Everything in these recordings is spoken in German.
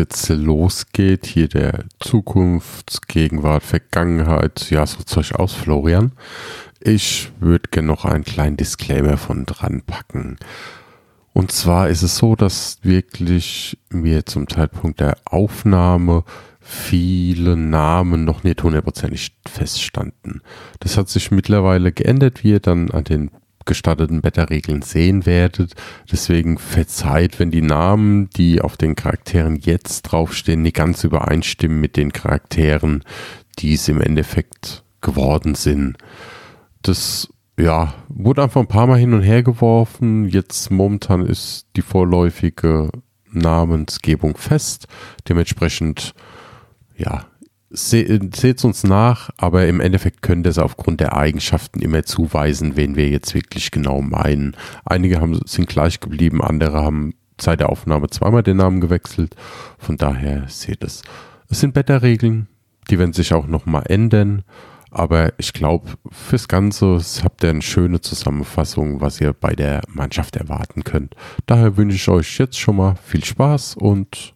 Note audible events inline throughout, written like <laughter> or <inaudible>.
jetzt losgeht, hier der Zukunft, Gegenwart, Vergangenheit, ja, so Zeug aus, Florian. Ich würde gerne noch einen kleinen Disclaimer von dran packen. Und zwar ist es so, dass wirklich mir zum Zeitpunkt der Aufnahme viele Namen noch nicht hundertprozentig feststanden. Das hat sich mittlerweile geändert, wie ihr dann an den gestatteten Beta-Regeln sehen werdet. Deswegen verzeiht, wenn die Namen, die auf den Charakteren jetzt draufstehen, nicht ganz übereinstimmen mit den Charakteren, die es im Endeffekt geworden sind. Das ja, wurde einfach ein paar Mal hin und her geworfen. Jetzt momentan ist die vorläufige Namensgebung fest. Dementsprechend, ja, seht es uns nach, aber im Endeffekt können das aufgrund der Eigenschaften immer zuweisen, wen wir jetzt wirklich genau meinen. Einige haben, sind gleich geblieben, andere haben seit der Aufnahme zweimal den Namen gewechselt. Von daher seht es. Es sind Beta-Regeln, die werden sich auch nochmal ändern. Aber ich glaube, fürs Ganze habt ihr eine schöne Zusammenfassung, was ihr bei der Mannschaft erwarten könnt. Daher wünsche ich euch jetzt schon mal viel Spaß und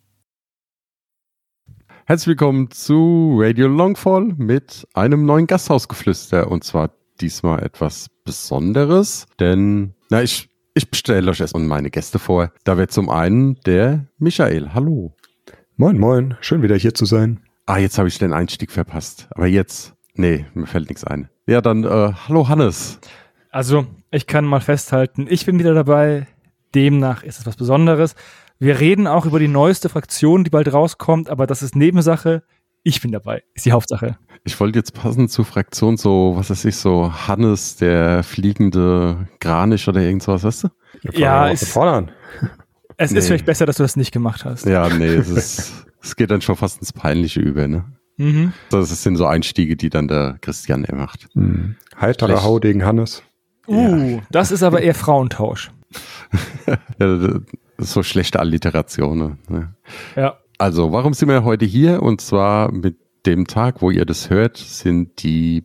herzlich willkommen zu Radio Longfall mit einem neuen Gasthausgeflüster. Und zwar diesmal etwas Besonderes, denn, na, ich, ich bestelle euch erstmal meine Gäste vor. Da wird zum einen der Michael. Hallo. Moin, moin. Schön wieder hier zu sein. Ah, jetzt habe ich den Einstieg verpasst. Aber jetzt Nee, mir fällt nichts ein. Ja, dann äh, hallo Hannes. Also, ich kann mal festhalten, ich bin wieder dabei. Demnach ist es was Besonderes. Wir reden auch über die neueste Fraktion, die bald rauskommt, aber das ist Nebensache. Ich bin dabei, ist die Hauptsache. Ich wollte jetzt passend zur Fraktion so, was weiß ich, so Hannes, der fliegende Kranich oder irgend sowas, weißt du? Ja, ist, fordern. Es nee. ist vielleicht besser, dass du das nicht gemacht hast. Ja, nee, es, ist, <laughs> es geht dann schon fast ins Peinliche über, ne? Mhm. Das sind so Einstiege, die dann der Christian er macht. Mhm. Heiterer Hau gegen Hannes. Uh, ja. das ist aber eher Frauentausch. <laughs> ja, so schlechte Alliterationen. Ne? Ja. Also, warum sind wir heute hier? Und zwar mit dem Tag, wo ihr das hört, sind die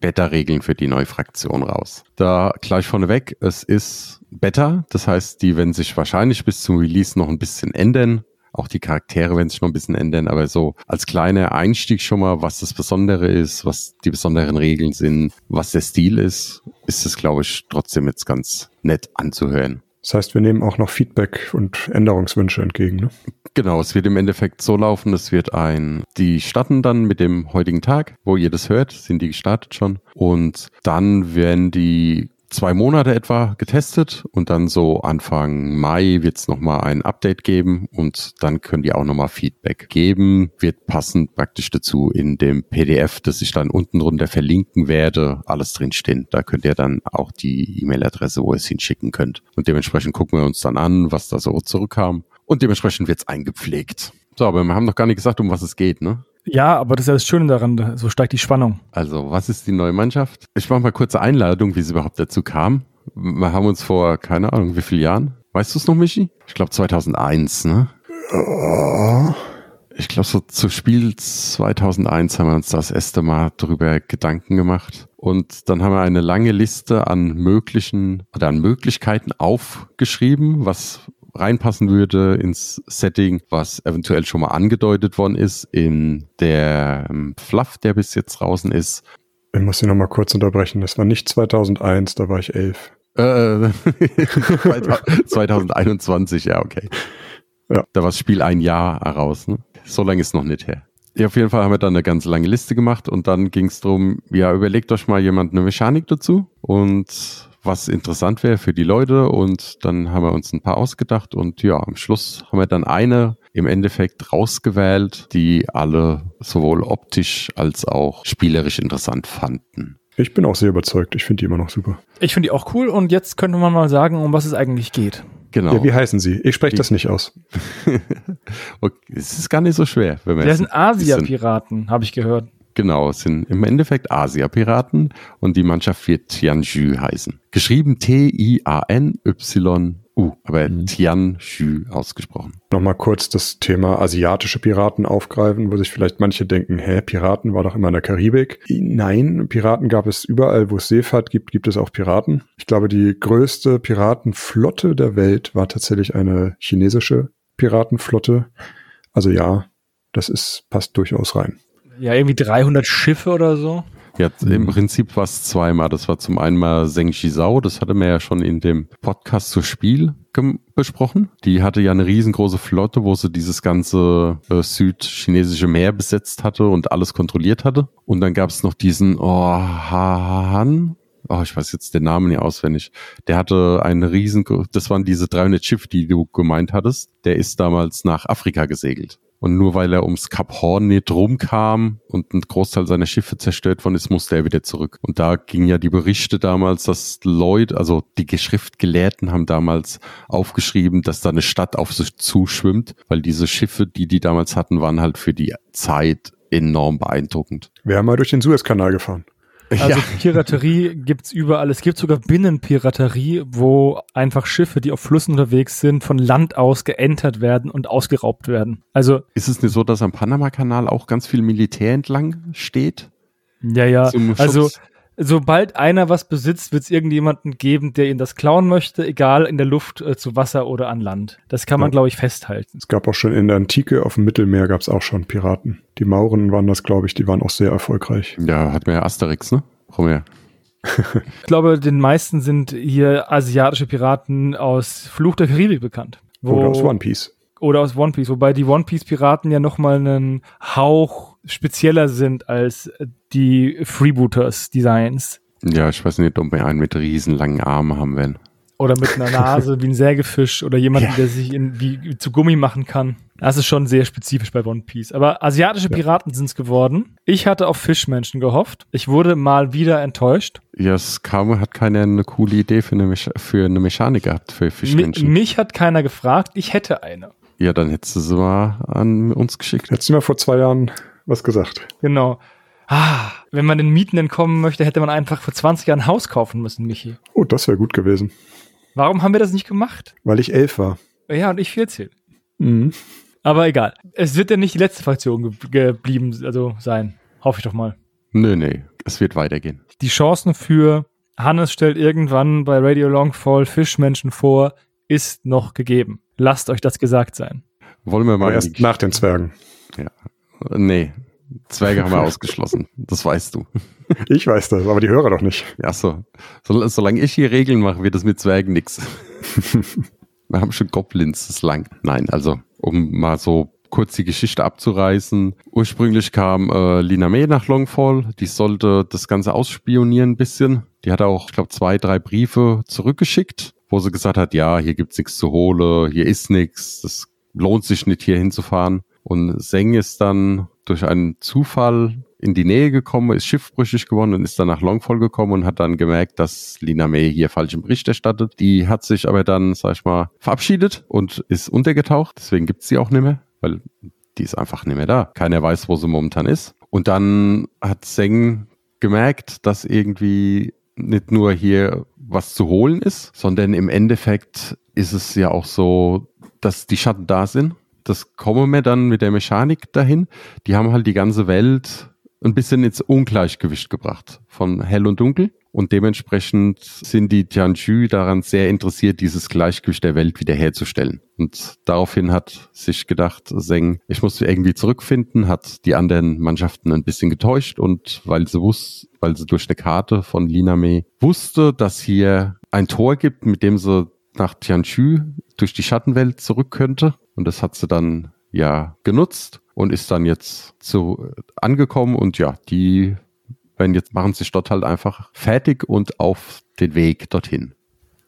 Beta-Regeln für die neue Fraktion raus. Da gleich vorneweg, es ist Beta, das heißt, die werden sich wahrscheinlich bis zum Release noch ein bisschen ändern. Auch die Charaktere werden sich noch ein bisschen ändern, aber so als kleiner Einstieg schon mal, was das Besondere ist, was die besonderen Regeln sind, was der Stil ist, ist es, glaube ich, trotzdem jetzt ganz nett anzuhören. Das heißt, wir nehmen auch noch Feedback und Änderungswünsche entgegen, ne? Genau, es wird im Endeffekt so laufen, es wird ein, die starten dann mit dem heutigen Tag, wo ihr das hört, sind die gestartet schon. Und dann werden die zwei Monate etwa getestet und dann so Anfang Mai wird es nochmal ein Update geben und dann können die auch nochmal Feedback geben. Wird passend praktisch dazu in dem PDF, das ich dann unten drunter verlinken werde, alles drinstehen. Da könnt ihr dann auch die E-Mail-Adresse, wo ihr es hinschicken könnt. Und dementsprechend gucken wir uns dann an, was da so zurückkam. Und dementsprechend wird es eingepflegt. So, aber wir haben noch gar nicht gesagt, um was es geht, ne? Ja, aber das ist ja das Schöne daran, so steigt die Spannung. Also, was ist die neue Mannschaft? Ich mache mal kurze Einladung, wie es überhaupt dazu kam. Wir haben uns vor, keine Ahnung, wie viele Jahren? Weißt du es noch, Michi? Ich glaube 2001, ne? Oh. Ich glaube, so zu Spiel 2001 haben wir uns das erste Mal darüber Gedanken gemacht. Und dann haben wir eine lange Liste an möglichen oder an Möglichkeiten aufgeschrieben, was reinpassen würde ins Setting, was eventuell schon mal angedeutet worden ist in der ähm, Fluff, der bis jetzt draußen ist. Ich muss Sie noch mal kurz unterbrechen. Das war nicht 2001, da war ich elf. Äh, <laughs> 2021, ja, okay. Ja. Da war das Spiel ein Jahr heraus. Ne? So lange ist noch nicht her. Ja, auf jeden Fall haben wir dann eine ganz lange Liste gemacht und dann ging es darum, ja, überlegt euch mal jemand eine Mechanik dazu und was interessant wäre für die Leute und dann haben wir uns ein paar ausgedacht und ja, am Schluss haben wir dann eine im Endeffekt rausgewählt, die alle sowohl optisch als auch spielerisch interessant fanden. Ich bin auch sehr überzeugt. Ich finde die immer noch super. Ich finde die auch cool und jetzt könnte man mal sagen, um was es eigentlich geht. Genau. Ja, wie heißen sie? Ich spreche das nicht aus. <laughs> okay, es ist gar nicht so schwer. Wenn man Der es- sind Asia-Piraten, habe ich gehört. Genau, es sind im Endeffekt Asia-Piraten und die Mannschaft wird Tianju heißen. Geschrieben T-I-A-N-Y-U, aber Tianju ausgesprochen. Nochmal kurz das Thema asiatische Piraten aufgreifen, wo sich vielleicht manche denken, hä, Piraten war doch immer in der Karibik. Nein, Piraten gab es überall, wo es Seefahrt gibt, gibt es auch Piraten. Ich glaube, die größte Piratenflotte der Welt war tatsächlich eine chinesische Piratenflotte. Also ja, das ist, passt durchaus rein. Ja, irgendwie 300 Schiffe oder so. Ja, im Prinzip war es zweimal. Das war zum einen mal Zheng Shizhao, das hatte man ja schon in dem Podcast zur Spiel besprochen. Die hatte ja eine riesengroße Flotte, wo sie dieses ganze äh, südchinesische Meer besetzt hatte und alles kontrolliert hatte. Und dann gab es noch diesen oh, Han. Oh, ich weiß jetzt den Namen nicht auswendig. Der hatte eine riesen, das waren diese 300 Schiffe, die du gemeint hattest. Der ist damals nach Afrika gesegelt. Und nur weil er ums Kap Horn nicht rumkam und ein Großteil seiner Schiffe zerstört worden ist, musste er wieder zurück. Und da gingen ja die Berichte damals, dass Leute, also die Geschriftgelehrten haben damals aufgeschrieben, dass da eine Stadt auf sich zuschwimmt, weil diese Schiffe, die die damals hatten, waren halt für die Zeit enorm beeindruckend. Wir haben mal durch den Suezkanal gefahren. Also Piraterie gibt's überall. Es gibt sogar Binnenpiraterie, wo einfach Schiffe, die auf Flüssen unterwegs sind, von Land aus geentert werden und ausgeraubt werden. Also, Ist es nicht so, dass am Panama-Kanal auch ganz viel Militär entlang steht? ja, ja. Also, sobald einer was besitzt, wird's irgendjemanden geben, der ihn das klauen möchte, egal in der Luft, äh, zu Wasser oder an Land. Das kann man, Ja. glaube ich, festhalten. Es gab auch schon in der Antike auf dem Mittelmeer gab es auch schon Piraten. Die Mauren waren das, glaube ich, die waren auch sehr erfolgreich. Ja, hat man ja Asterix, ne? Ja? <laughs> Ich glaube, den meisten sind hier asiatische Piraten aus Fluch der Karibik bekannt. Wo- Oder aus One Piece. oder aus One Piece, wobei die One Piece Piraten ja nochmal einen Hauch spezieller sind als die Freebooters Designs. Ja, ich weiß nicht, ob wir einen mit riesen langen Armen haben werden. Oder mit einer Nase wie ein Sägefisch oder jemanden, Ja. der sich in, wie, zu Gummi machen kann. Das ist schon sehr spezifisch bei One Piece. Aber asiatische Piraten sind es geworden. Ich hatte auf Fischmenschen gehofft. Ich wurde mal wieder enttäuscht. Ja, es kam, hat keiner eine coole Idee für eine, Mecha für eine Mechanik gehabt für Mi Fischmenschen. mich hat keiner gefragt. Ich hätte eine. ja, dann hättest du sie mal an uns geschickt. Hättest du mir vor zwei Jahren was gesagt. Genau. Ah, wenn man den Mieten entkommen möchte, hätte man einfach vor 20 Jahren ein Haus kaufen müssen, Michi. Oh, das wäre gut gewesen. Warum haben wir das nicht gemacht? Weil ich elf war. Ja, und ich 14. Mhm. Aber egal. Es wird ja nicht die letzte Fraktion ge geblieben, also sein. Hoffe ich doch mal. Nö, nee, es wird weitergehen. Die Chancen für Hannes stellt irgendwann bei Radio Longfall Fischmenschen vor, ist noch gegeben. Lasst euch das gesagt sein. Wollen wir Aber mal. erst nach den Zwergen. Nee, Zwerge haben wir ausgeschlossen. Das weißt du. <laughs> Ich weiß das, aber die Hörer doch nicht. Ja, so. so solange ich hier Regeln mache, wird das mit Zwergen nix. <laughs> wir haben schon Goblins, das lang. Nein, also, um mal so kurz die Geschichte abzureißen. Ursprünglich kam äh, Lina May nach Longfall. Die sollte das Ganze ausspionieren ein bisschen. Die hat auch, ich glaube, zwei, drei Briefe zurückgeschickt, wo sie gesagt hat, ja, hier gibt's nichts zu holen, hier ist nichts, das lohnt sich nicht, hier hinzufahren. Und Seng ist dann durch einen Zufall in die Nähe gekommen, ist schiffbrüchig geworden und ist dann nach Longfall gekommen und hat dann gemerkt, dass Lina May hier falschen Bericht erstattet. Die hat sich aber dann, sag ich mal, verabschiedet und ist untergetaucht. Deswegen gibt's sie auch nicht mehr, weil die ist einfach nicht mehr da. Keiner weiß, wo sie momentan ist. Und dann hat Seng gemerkt, dass irgendwie nicht nur hier was zu holen ist, sondern im Endeffekt ist es ja auch so, dass die Schatten da sind. Das kommen wir dann mit der Mechanik dahin. Die haben halt die ganze Welt ein bisschen ins Ungleichgewicht gebracht von hell und dunkel. Und dementsprechend sind die Tianju daran sehr interessiert, dieses Gleichgewicht der Welt wiederherzustellen. Und daraufhin hat sich gedacht, Seng, ich muss irgendwie zurückfinden, hat die anderen Mannschaften ein bisschen getäuscht und weil sie wusste, weil sie durch eine Karte von Liname wusste, dass hier ein Tor gibt, mit dem sie nach Tianju durch die Schattenwelt zurück könnte. Und das hat sie dann ja genutzt und ist dann jetzt so angekommen und ja, die werden jetzt machen sich dort halt einfach fertig und auf den Weg dorthin.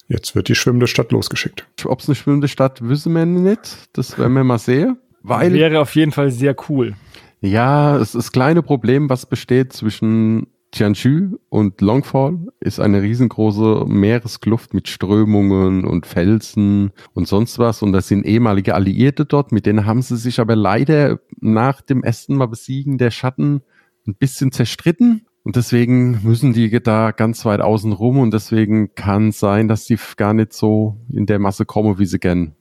Jetzt wird die schwimmende Stadt losgeschickt. Ob es eine schwimmende Stadt, wissen wir nicht. Das werden wir mal sehen. Weil, Wäre auf jeden Fall sehr cool. ja, es ist das kleine Problem, was besteht zwischen Tianju und Longfall ist eine riesengroße Meereskluft mit Strömungen und Felsen und sonst was. Und das sind ehemalige Alliierte dort, mit denen haben sie sich aber leider nach dem ersten Mal besiegen der Schatten ein bisschen zerstritten. Und deswegen müssen die da ganz weit außen rum und deswegen kann sein, dass die gar nicht so in der Masse kommen, wie sie gern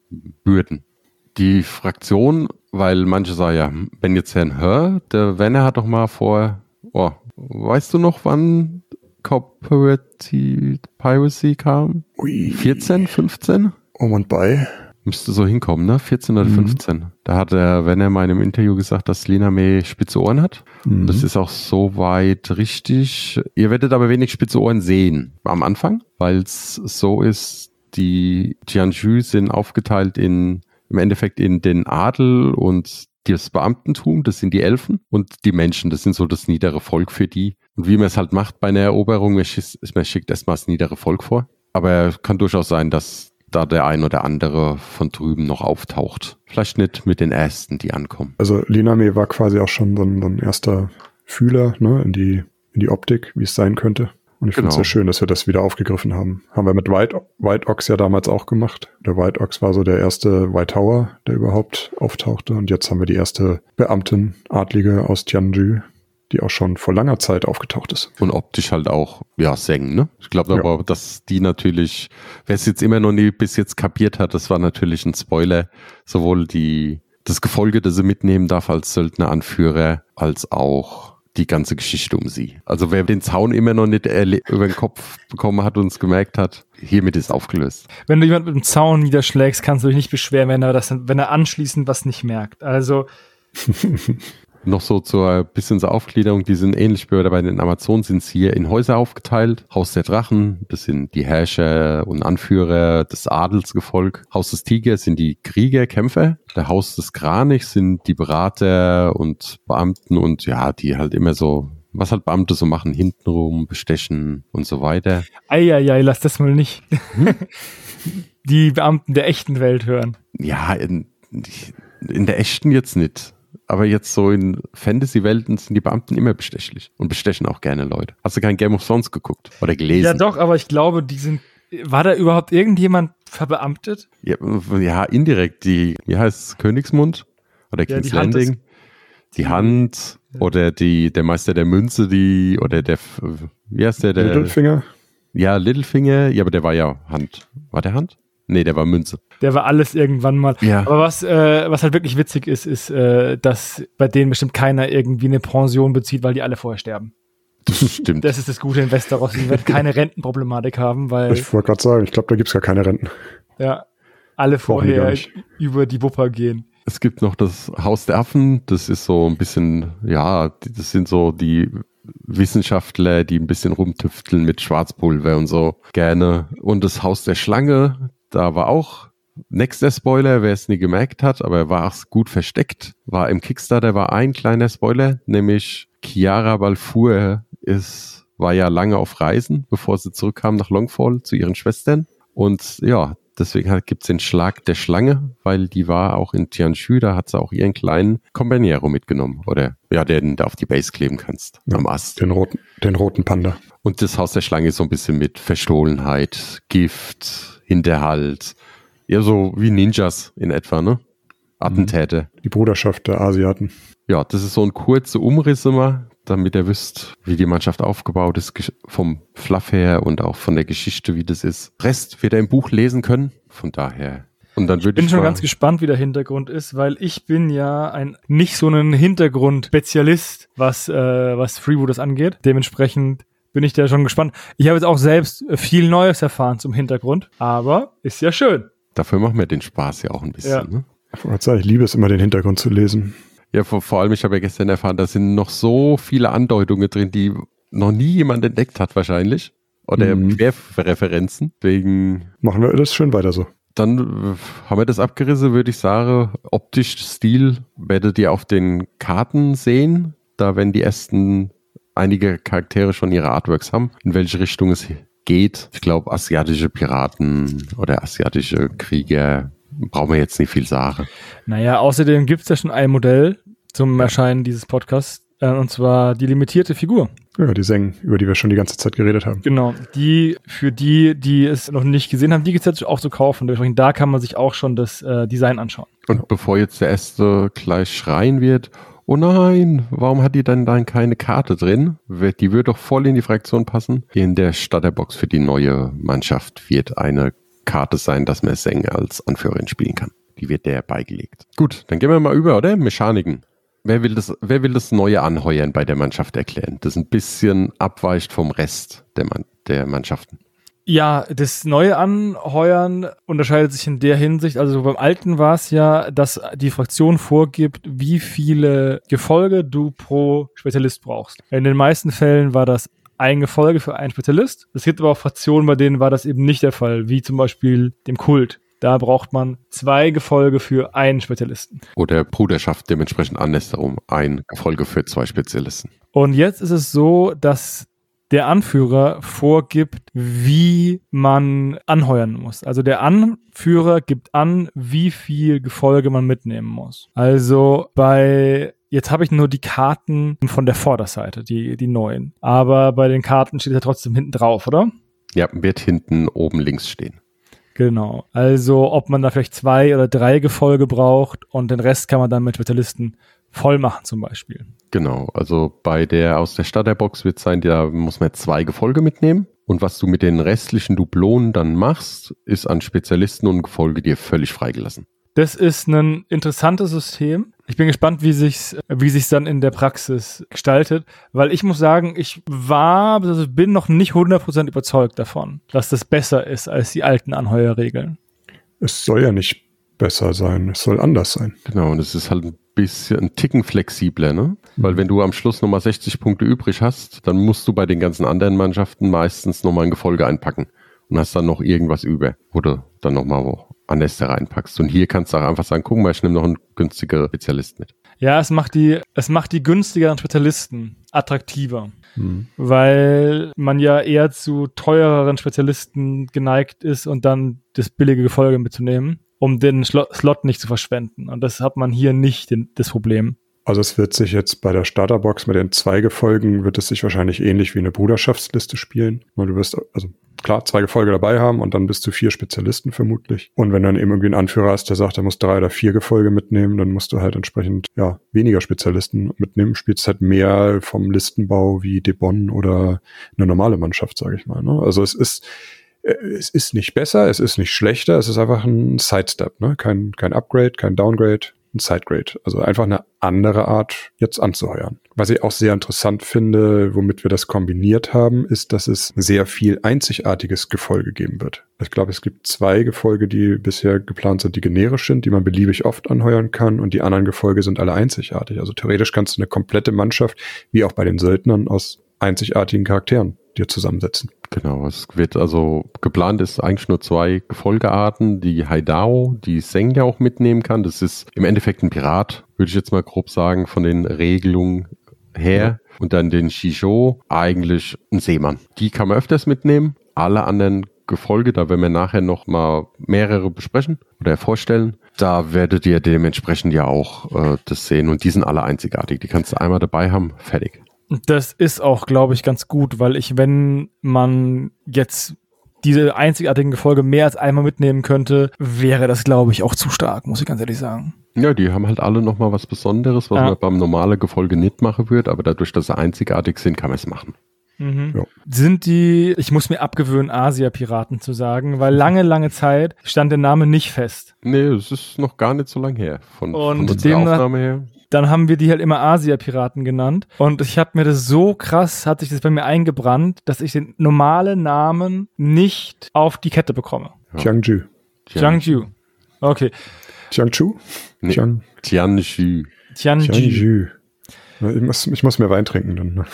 würden. Die Fraktion, weil manche sagen ja, wenn jetzt Herrn Hör, der Werner hat doch mal vor, oh, weißt du noch, wann Corporate Piracy kam? Ui. 14, 15? Um und bei. Müsste so hinkommen, ne? 14 oder Mhm. 15. Da hat der Werner in meinem Interview gesagt, dass Lena May spitze Ohren hat. Mhm. Das ist auch soweit richtig. Ihr werdet aber wenig spitze Ohren sehen am Anfang, weil es so ist, die Jianzhu sind aufgeteilt in, im Endeffekt in den Adel und das Beamtentum, das sind die Elfen und die Menschen, das sind so das niedere Volk für die. Und wie man es halt macht bei einer Eroberung, man schickt, man schickt erstmal das niedere Volk vor. Aber kann durchaus sein, dass da der ein oder andere von drüben noch auftaucht. Vielleicht nicht mit den ersten, die ankommen. Also Liname war quasi auch schon so ein, so ein erster Fühler ne, in, die, in die Optik, wie es sein könnte. Und ich finde es Genau. sehr schön, dass wir das wieder aufgegriffen haben. Haben wir mit White, White Ox ja damals auch gemacht. Der White Ox war so der erste White Tower, der überhaupt auftauchte. Und jetzt haben wir die erste Beamtin, Adlige aus Tianju, die auch schon vor langer Zeit aufgetaucht ist. Und optisch halt auch, ja, Seng, ne? Ich glaube Ja. aber, dass die natürlich, wer es jetzt immer noch nie bis jetzt kapiert hat, das war natürlich ein Spoiler. Sowohl die, das Gefolge, das sie mitnehmen darf als Söldneranführer, als auch die ganze Geschichte um sie. Also wer den Zaun immer noch nicht über den Kopf bekommen hat und es gemerkt hat, hiermit ist aufgelöst. Wenn du jemanden mit dem Zaun niederschlägst, kannst du dich nicht beschweren, wenn er, das, wenn er anschließend was nicht merkt. Also, Noch so zur bisschen zur Aufgliederung, die sind ähnlich wie bei den Amazonen, sind sie hier in Häuser aufgeteilt. Haus der Drachen, das sind die Herrscher und Anführer des Adelsgefolg. Haus des Tigers sind die Krieger, Kämpfer. Der Haus des Kranichs sind die Berater und Beamten und ja, die halt immer so, was halt Beamte so machen, hintenrum, bestechen und so weiter. eieiei, lass das mal nicht. <laughs> Die Beamten der echten Welt hören. Ja, in, in der echten jetzt nicht. Aber jetzt so in Fantasy-Welten sind die Beamten immer bestechlich und bestechen auch gerne Leute. Hast du kein Game of Thrones geguckt oder gelesen? Ja, doch, aber ich glaube, die sind. War da überhaupt irgendjemand verbeamtet? Ja, ja, indirekt. Die, wie heißt es, Königsmund oder Ja, King's die Hand Landing? Die Hand oder die, der Meister der Münze, die, oder der, wie heißt der, der, Littlefinger? ja, Littlefinger, ja, aber der war ja Hand. War der Hand? Nee, der war Münze. Der war alles irgendwann mal. Ja. Aber was, äh, was halt wirklich witzig ist, ist, äh, dass bei denen bestimmt keiner irgendwie eine Pension bezieht, weil die alle vorher sterben. Das stimmt. Das ist das Gute in Westeros. Die werden keine Rentenproblematik haben, weil Ich wollte gerade sagen, ich glaube, da gibt's gar keine Renten. ja, alle vorher über die Wupper gehen. Es gibt noch das Haus der Affen, das ist so ein bisschen, ja, das sind so die Wissenschaftler, die ein bisschen rumtüfteln mit Schwarzpulver und so gerne. Und das Haus der Schlange, da war auch nächster Spoiler, wer es nie gemerkt hat, aber war es gut versteckt. War im Kickstarter war ein kleiner Spoiler, nämlich Chiara Balfour ist, war ja lange auf Reisen, bevor sie zurückkam nach Longfall zu ihren Schwestern. Und ja, deswegen gibt es den Schlag der Schlange, weil die war auch in Tianchu, da hat sie auch ihren kleinen Companiero mitgenommen. Oder ja, den du auf die Base kleben kannst, Ja, am Ast. Den roten, den roten Panda. Und das Haus der Schlange ist so ein bisschen mit Verstohlenheit, Gift, Hinterhalt. Ja, so wie Ninjas in etwa, ne? Attentäter. Die Bruderschaft der Asiaten. Ja, das ist so ein kurzer Umriss immer, damit ihr wisst, wie die Mannschaft aufgebaut ist, vom Fluff her und auch von der Geschichte, wie das ist. Rest wird ihr im Buch lesen können, von daher. Und dann würde bin ich schon ganz gespannt, wie der Hintergrund ist, weil ich bin ja ein nicht so ein Hintergrundspezialist, was äh, was Freebooters angeht. Dementsprechend bin ich da schon gespannt. Ich habe jetzt auch selbst äh, viel Neues erfahren zum Hintergrund, aber ist ja schön. Dafür machen wir den Spaß ja auch ein bisschen. Ja. Ne? Ich liebe es immer, den Hintergrund zu lesen. Ja, vor, vor allem, ich habe ja gestern erfahren, da sind noch so viele Andeutungen drin, die noch nie jemand entdeckt hat wahrscheinlich. Oder Mhm. Querreferenzen. Wegen, Machen wir das schön weiter so. dann äh, haben wir das abgerissen, würde ich sagen. Optisch, Stil werdet ihr auf den Karten sehen. Da werden die ersten einige Charaktere schon ihre Artworks haben, in welche Richtung es geht. Ich glaube, asiatische Piraten oder asiatische Krieger brauchen wir jetzt nicht viel sagen. Naja, außerdem gibt es ja schon ein Modell zum Erscheinen dieses Podcasts Äh, und zwar die limitierte Figur. Ja, die Seng, über die wir schon die ganze Zeit geredet haben. Genau. Die, für die, die es noch nicht gesehen haben, die gibt es jetzt auch zu kaufen. Dementsprechend da kann man sich auch schon das äh, Design anschauen. Und bevor jetzt der erste gleich schreien wird, oh nein, warum hat die denn dann keine Karte drin? Die würde doch voll in die Fraktion passen. In der Starterbox für die neue Mannschaft wird eine Karte sein, dass man Seng als Anführerin spielen kann. Die wird der beigelegt. Gut, dann gehen wir mal über, oder? Mechaniken. Wer will das, wer will das neue Anheuern bei der Mannschaft erklären? Das ein bisschen abweicht vom Rest der, Mann, der Mannschaften. Ja, das neue Anheuern unterscheidet sich in der Hinsicht. Also beim alten war es ja, dass die Fraktion vorgibt, wie viele Gefolge du pro Spezialist brauchst. In den meisten Fällen war das ein Gefolge für einen Spezialist. Es gibt aber auch Fraktionen, bei denen war das eben nicht der Fall, wie zum Beispiel dem Kult. Da braucht man zwei Gefolge für einen Spezialisten. Oder Bruderschaft dementsprechend andersherum. Ein Gefolge für zwei Spezialisten. Und jetzt ist es so, dass der Anführer vorgibt, wie man anheuern muss. Also der Anführer gibt an, wie viel Gefolge man mitnehmen muss. Also bei Jetzt habe ich nur die Karten von der Vorderseite, die, die neuen. Aber bei den Karten steht ja trotzdem hinten drauf, oder? Ja, wird hinten oben links stehen. Genau. Also, ob man da vielleicht zwei oder drei Gefolge braucht und den Rest kann man dann mit Spezialisten voll machen, zum Beispiel. Genau. Also, bei der aus der Starterbox wird sein, da muss man zwei Gefolge mitnehmen. Und was du mit den restlichen Dublonen dann machst, ist an Spezialisten und Gefolge dir völlig freigelassen. Das ist ein interessantes System. Ich bin gespannt, wie sich's, wie sich's dann in der Praxis gestaltet, weil ich muss sagen, ich war, also bin noch nicht 100% überzeugt davon, dass das besser ist als die alten Anheuerregeln. Es soll ja nicht besser sein, es soll anders sein. Genau, und es ist halt ein bisschen, ein Ticken flexibler, ne? Weil wenn du am Schluss nochmal 60 Punkte übrig hast, dann musst du bei den ganzen anderen Mannschaften meistens nochmal ein Gefolge einpacken und hast dann noch irgendwas über, wo du dann nochmal Anäste reinpackst. Und hier kannst du auch einfach sagen, guck mal, ich nehme noch einen günstigeren Spezialist mit. Ja, es macht die, es macht die günstigeren Spezialisten attraktiver. Hm. Weil man ja eher zu teureren Spezialisten geneigt ist und dann das billige Gefolge mitzunehmen, um den Slot nicht zu verschwenden. Und das hat man hier nicht den, das Problem. Also es wird sich jetzt bei der Starterbox mit den zwei Gefolgen wird es sich wahrscheinlich ähnlich wie eine Bruderschaftsliste spielen. Weil du wirst, also klar, zwei Gefolge dabei haben und dann bist du vier Spezialisten vermutlich. Und wenn du dann eben irgendwie einen Anführer hast, der sagt, er muss drei oder vier Gefolge mitnehmen, dann musst du halt entsprechend, ja, weniger Spezialisten mitnehmen, spielst halt mehr vom Listenbau wie Debon oder eine normale Mannschaft, sage ich mal. Ne? Also es ist, es ist nicht besser, es ist nicht schlechter, es ist einfach ein Sidestep, ne? Kein, kein Upgrade, kein Downgrade, ein Sidegrade. Also einfach eine andere Art jetzt anzuheuern. Was ich auch sehr interessant finde, womit wir das kombiniert haben, ist, dass es sehr viel einzigartiges Gefolge geben wird. Ich glaube, es gibt zwei Gefolge, die bisher geplant sind, die generisch sind, die man beliebig oft anheuern kann und die anderen Gefolge sind alle einzigartig. Also theoretisch kannst du eine komplette Mannschaft, wie auch bei den Söldnern, aus einzigartigen Charakteren dir zusammensetzen. Genau, es wird also geplant ist eigentlich nur zwei Gefolgearten, die Haidao, die Seng ja auch mitnehmen kann. Das ist im Endeffekt ein Pirat, würde ich jetzt mal grob sagen, von den Regelungen her. Ja. Und dann den Shisho, eigentlich ein Seemann. Die kann man öfters mitnehmen. Alle anderen Gefolge, da werden wir nachher noch mal mehrere besprechen oder vorstellen. Da werdet ihr dementsprechend ja auch äh, das sehen und die sind alle einzigartig. Die kannst du einmal dabei haben, fertig. Das ist auch, glaube ich, ganz gut, weil ich, wenn man jetzt diese einzigartigen Gefolge mehr als einmal mitnehmen könnte, wäre das, glaube ich, auch zu stark, muss ich ganz ehrlich sagen. Ja, die haben halt alle nochmal was Besonderes, was ja. man beim normalen Gefolge nicht machen würde, aber dadurch, dass sie einzigartig sind, kann man es machen. Mhm. Ja. Sind die, ich muss mir abgewöhnen, Asia-Piraten zu sagen, weil lange, lange Zeit stand der Name nicht fest. Nee, es ist noch gar nicht so lange her. Von, Und von unserer Aufnahme her dann haben wir die halt immer Asia-Piraten genannt. Und ich habe mir das so krass, hat sich das bei mir eingebrannt, dass ich den normalen Namen nicht auf die Kette bekomme. Ja. Jiangju. Jiangju. Okay. Jiangju? Nee. Jiang Tianju. Tianju. Tianju. Ich muss, ich muss mehr Wein trinken dann. Ne?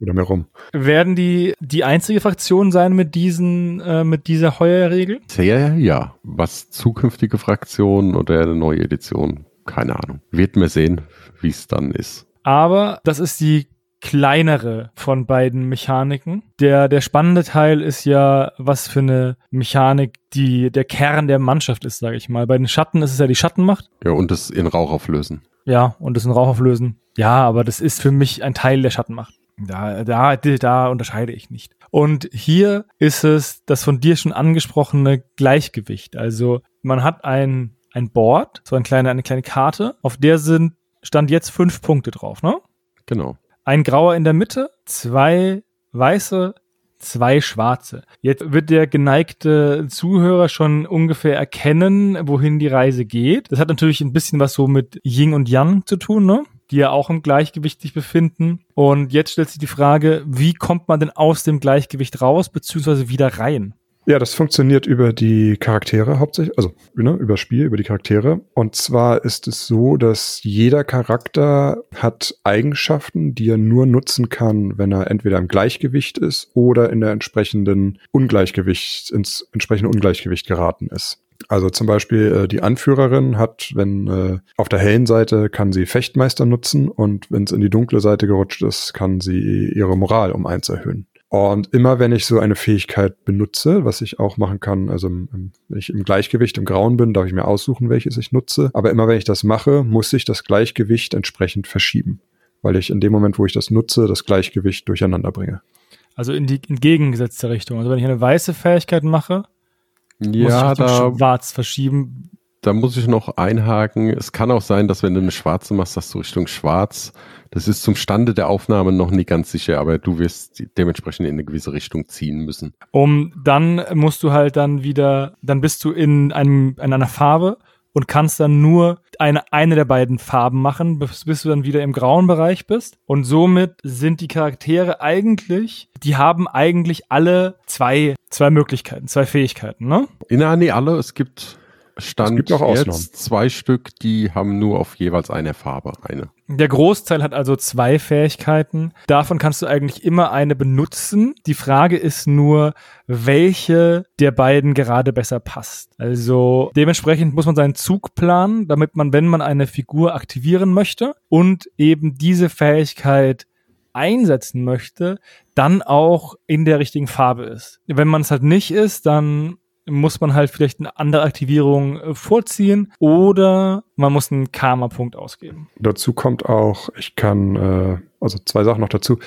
Oder mehr rum. Werden die die einzige Fraktion sein mit diesen, äh, mit dieser Heuerregel? Sehr, ja. Was zukünftige Fraktionen oder eine neue Edition keine Ahnung. Wird mir sehen, wie es dann ist. Aber das ist die kleinere von beiden Mechaniken. Der, der spannende Teil ist ja, was für eine Mechanik die der Kern der Mannschaft ist, sage ich mal. Bei den Schatten ist es ja die Schattenmacht. Ja, und das in Rauch auflösen. Ja, und das in Rauch auflösen. Ja, aber das ist für mich ein Teil der Schattenmacht. Da, da, da unterscheide ich nicht. Und hier ist es das von dir schon angesprochene Gleichgewicht. Also man hat ein, ein Board, so eine kleine, eine kleine Karte, auf der sind, stand jetzt fünf Punkte drauf, ne? Genau. Ein grauer in der Mitte, zwei weiße, zwei schwarze. Jetzt wird der geneigte Zuhörer schon ungefähr erkennen, wohin die Reise geht. Das hat natürlich ein bisschen was so mit Yin und Yang zu tun, ne? die ja auch im Gleichgewicht sich befinden. Und jetzt stellt sich die Frage, wie kommt man denn aus dem Gleichgewicht raus, beziehungsweise wieder rein? Ja, das funktioniert über die Charaktere hauptsächlich, also ne, über Spiel, über die Charaktere. Und zwar ist es so, dass jeder Charakter hat Eigenschaften, die er nur nutzen kann, wenn er entweder im Gleichgewicht ist oder in der entsprechenden Ungleichgewicht, ins entsprechende Ungleichgewicht geraten ist. Also zum Beispiel äh, die Anführerin hat, wenn äh, auf der hellen Seite kann sie Fechtmeister nutzen und wenn es in die dunkle Seite gerutscht ist, kann sie ihre Moral um eins erhöhen. Und immer wenn ich so eine Fähigkeit benutze, was ich auch machen kann, also im, wenn ich im Gleichgewicht im Grauen bin, darf ich mir aussuchen, welches ich nutze. Aber immer wenn ich das mache, muss ich das Gleichgewicht entsprechend verschieben, weil ich in dem Moment, wo ich das nutze, das Gleichgewicht durcheinander bringe. Also in die entgegengesetzte Richtung. Also wenn ich eine weiße Fähigkeit mache, ja, muss ich da, schwarz verschieben. Da muss ich noch einhaken. Es kann auch sein, dass wenn du eine schwarze machst, dass du Richtung schwarz das ist zum Stande der Aufnahme noch nie ganz sicher, aber du wirst dementsprechend in eine gewisse Richtung ziehen müssen. Um dann musst du halt dann wieder, dann bist du in einem in einer Farbe und kannst dann nur eine, eine der beiden Farben machen, bis, bis du dann wieder im grauen Bereich bist. Und somit sind die Charaktere eigentlich, die haben eigentlich alle zwei, zwei Möglichkeiten, zwei Fähigkeiten, ne? Na, nee, alle. Es gibt Stand es gibt auch Ausnahmen. jetzt zwei Stück, die haben nur auf jeweils eine Farbe, eine. Der Großteil hat also zwei Fähigkeiten. Davon kannst du eigentlich immer eine benutzen. Die Frage ist nur, welche der beiden gerade besser passt. Also dementsprechend muss man seinen Zug planen, damit man, wenn man eine Figur aktivieren möchte und eben diese Fähigkeit einsetzen möchte, dann auch in der richtigen Farbe ist. Wenn man es halt nicht ist, dann muss man halt vielleicht eine andere Aktivierung äh, vorziehen oder man muss einen Karma-Punkt ausgeben. Dazu kommt auch, ich kann, äh, also zwei Sachen noch dazu.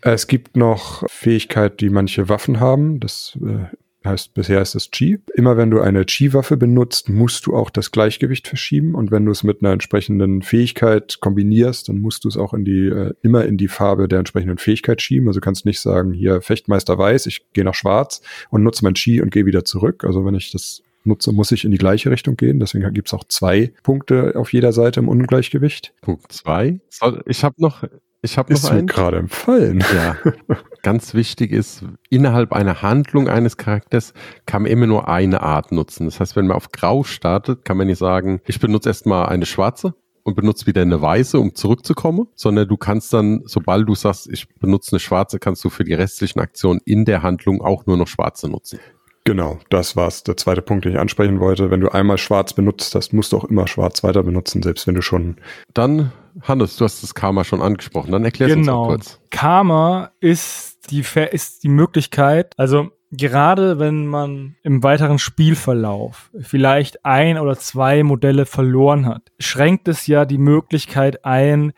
Es gibt noch Fähigkeit, die manche Waffen haben. Das äh, heißt, bisher ist es Chi. Immer wenn du eine Chi-Waffe benutzt, musst du auch das Gleichgewicht verschieben. Und wenn du es mit einer entsprechenden Fähigkeit kombinierst, dann musst du es auch in die, äh, immer in die Farbe der entsprechenden Fähigkeit schieben. Also kannst nicht sagen, hier Fechtmeister weiß, ich gehe nach schwarz und nutze mein Chi und gehe wieder zurück. Also wenn ich das nutze, muss ich in die gleiche Richtung gehen. Deswegen gibt es auch zwei Punkte auf jeder Seite im Ungleichgewicht. Punkt zwei. Ich habe noch, ich habe noch einen. gerade empfallen. Ja. Ganz wichtig ist, innerhalb einer Handlung eines Charakters kann man immer nur eine Art nutzen. Das heißt, wenn man auf Grau startet, kann man nicht sagen, ich benutze erstmal eine schwarze und benutze wieder eine weiße, um zurückzukommen, sondern du kannst dann, sobald du sagst, ich benutze eine schwarze, kannst du für die restlichen Aktionen in der Handlung auch nur noch schwarze nutzen. Genau, das war's. Der zweite Punkt, den ich ansprechen wollte. Wenn du einmal schwarz benutzt hast, musst du auch immer schwarz weiter benutzen, selbst wenn du schon. Dann, Hannes, du hast das Karma schon angesprochen. Dann erklär genau. uns mal kurz. Karma ist die, ist die Möglichkeit, also gerade wenn man im weiteren Spielverlauf vielleicht ein oder zwei Modelle verloren hat, schränkt es ja die Möglichkeit ein,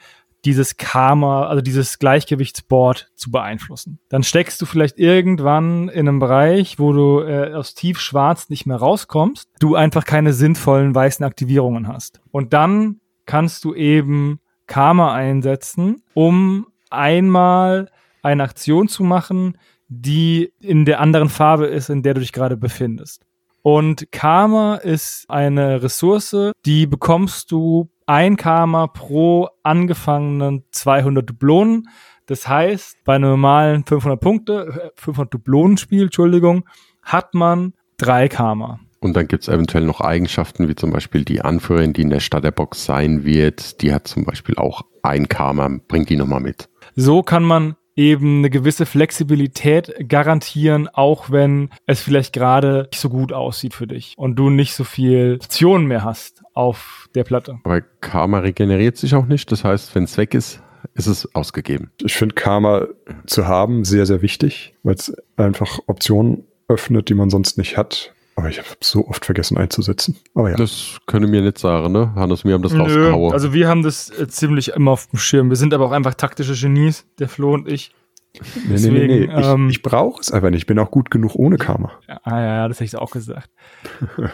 dieses Karma, also dieses Gleichgewichtsboard zu beeinflussen. Dann steckst du vielleicht irgendwann in einem Bereich, wo du äh, aus tiefschwarz nicht mehr rauskommst, du einfach keine sinnvollen weißen Aktivierungen hast. Und dann kannst du eben Karma einsetzen, um einmal eine Aktion zu machen, die in der anderen Farbe ist, in der du dich gerade befindest. Und Karma ist eine Ressource, die bekommst du ein Karma pro angefangenen 200 Dublonen. Das heißt, bei einem normalen 500 Punkte, 500 Dublonen-Spiel, Entschuldigung, hat man drei Karma. Und dann gibt's eventuell noch Eigenschaften, wie zum Beispiel die Anführerin, die in der Starterbox sein wird. Die hat zum Beispiel auch ein Karma, bringt die nochmal mit. So kann man eben eine gewisse Flexibilität garantieren, auch wenn es vielleicht gerade nicht so gut aussieht für dich und du nicht so viel Optionen mehr hast auf der Platte. Aber Karma regeneriert sich auch nicht. Das heißt, wenn es weg ist, ist es ausgegeben. Ich finde Karma zu haben sehr, sehr wichtig, weil es einfach Optionen öffnet, die man sonst nicht hat. Aber ich habe so oft vergessen einzusetzen. Aber ja. Das können wir nicht sagen, ne? Hannes, wir haben das Nö, rausgehauen. also wir haben das äh, ziemlich immer auf dem Schirm. Wir sind aber auch einfach taktische Genies, der Flo und ich. nee, nee, nee, nee. deswegen, ähm, ich ich brauche es einfach nicht. Ich bin auch gut genug ohne Karma. Ah ja, ja, das hätte ich auch gesagt. <laughs>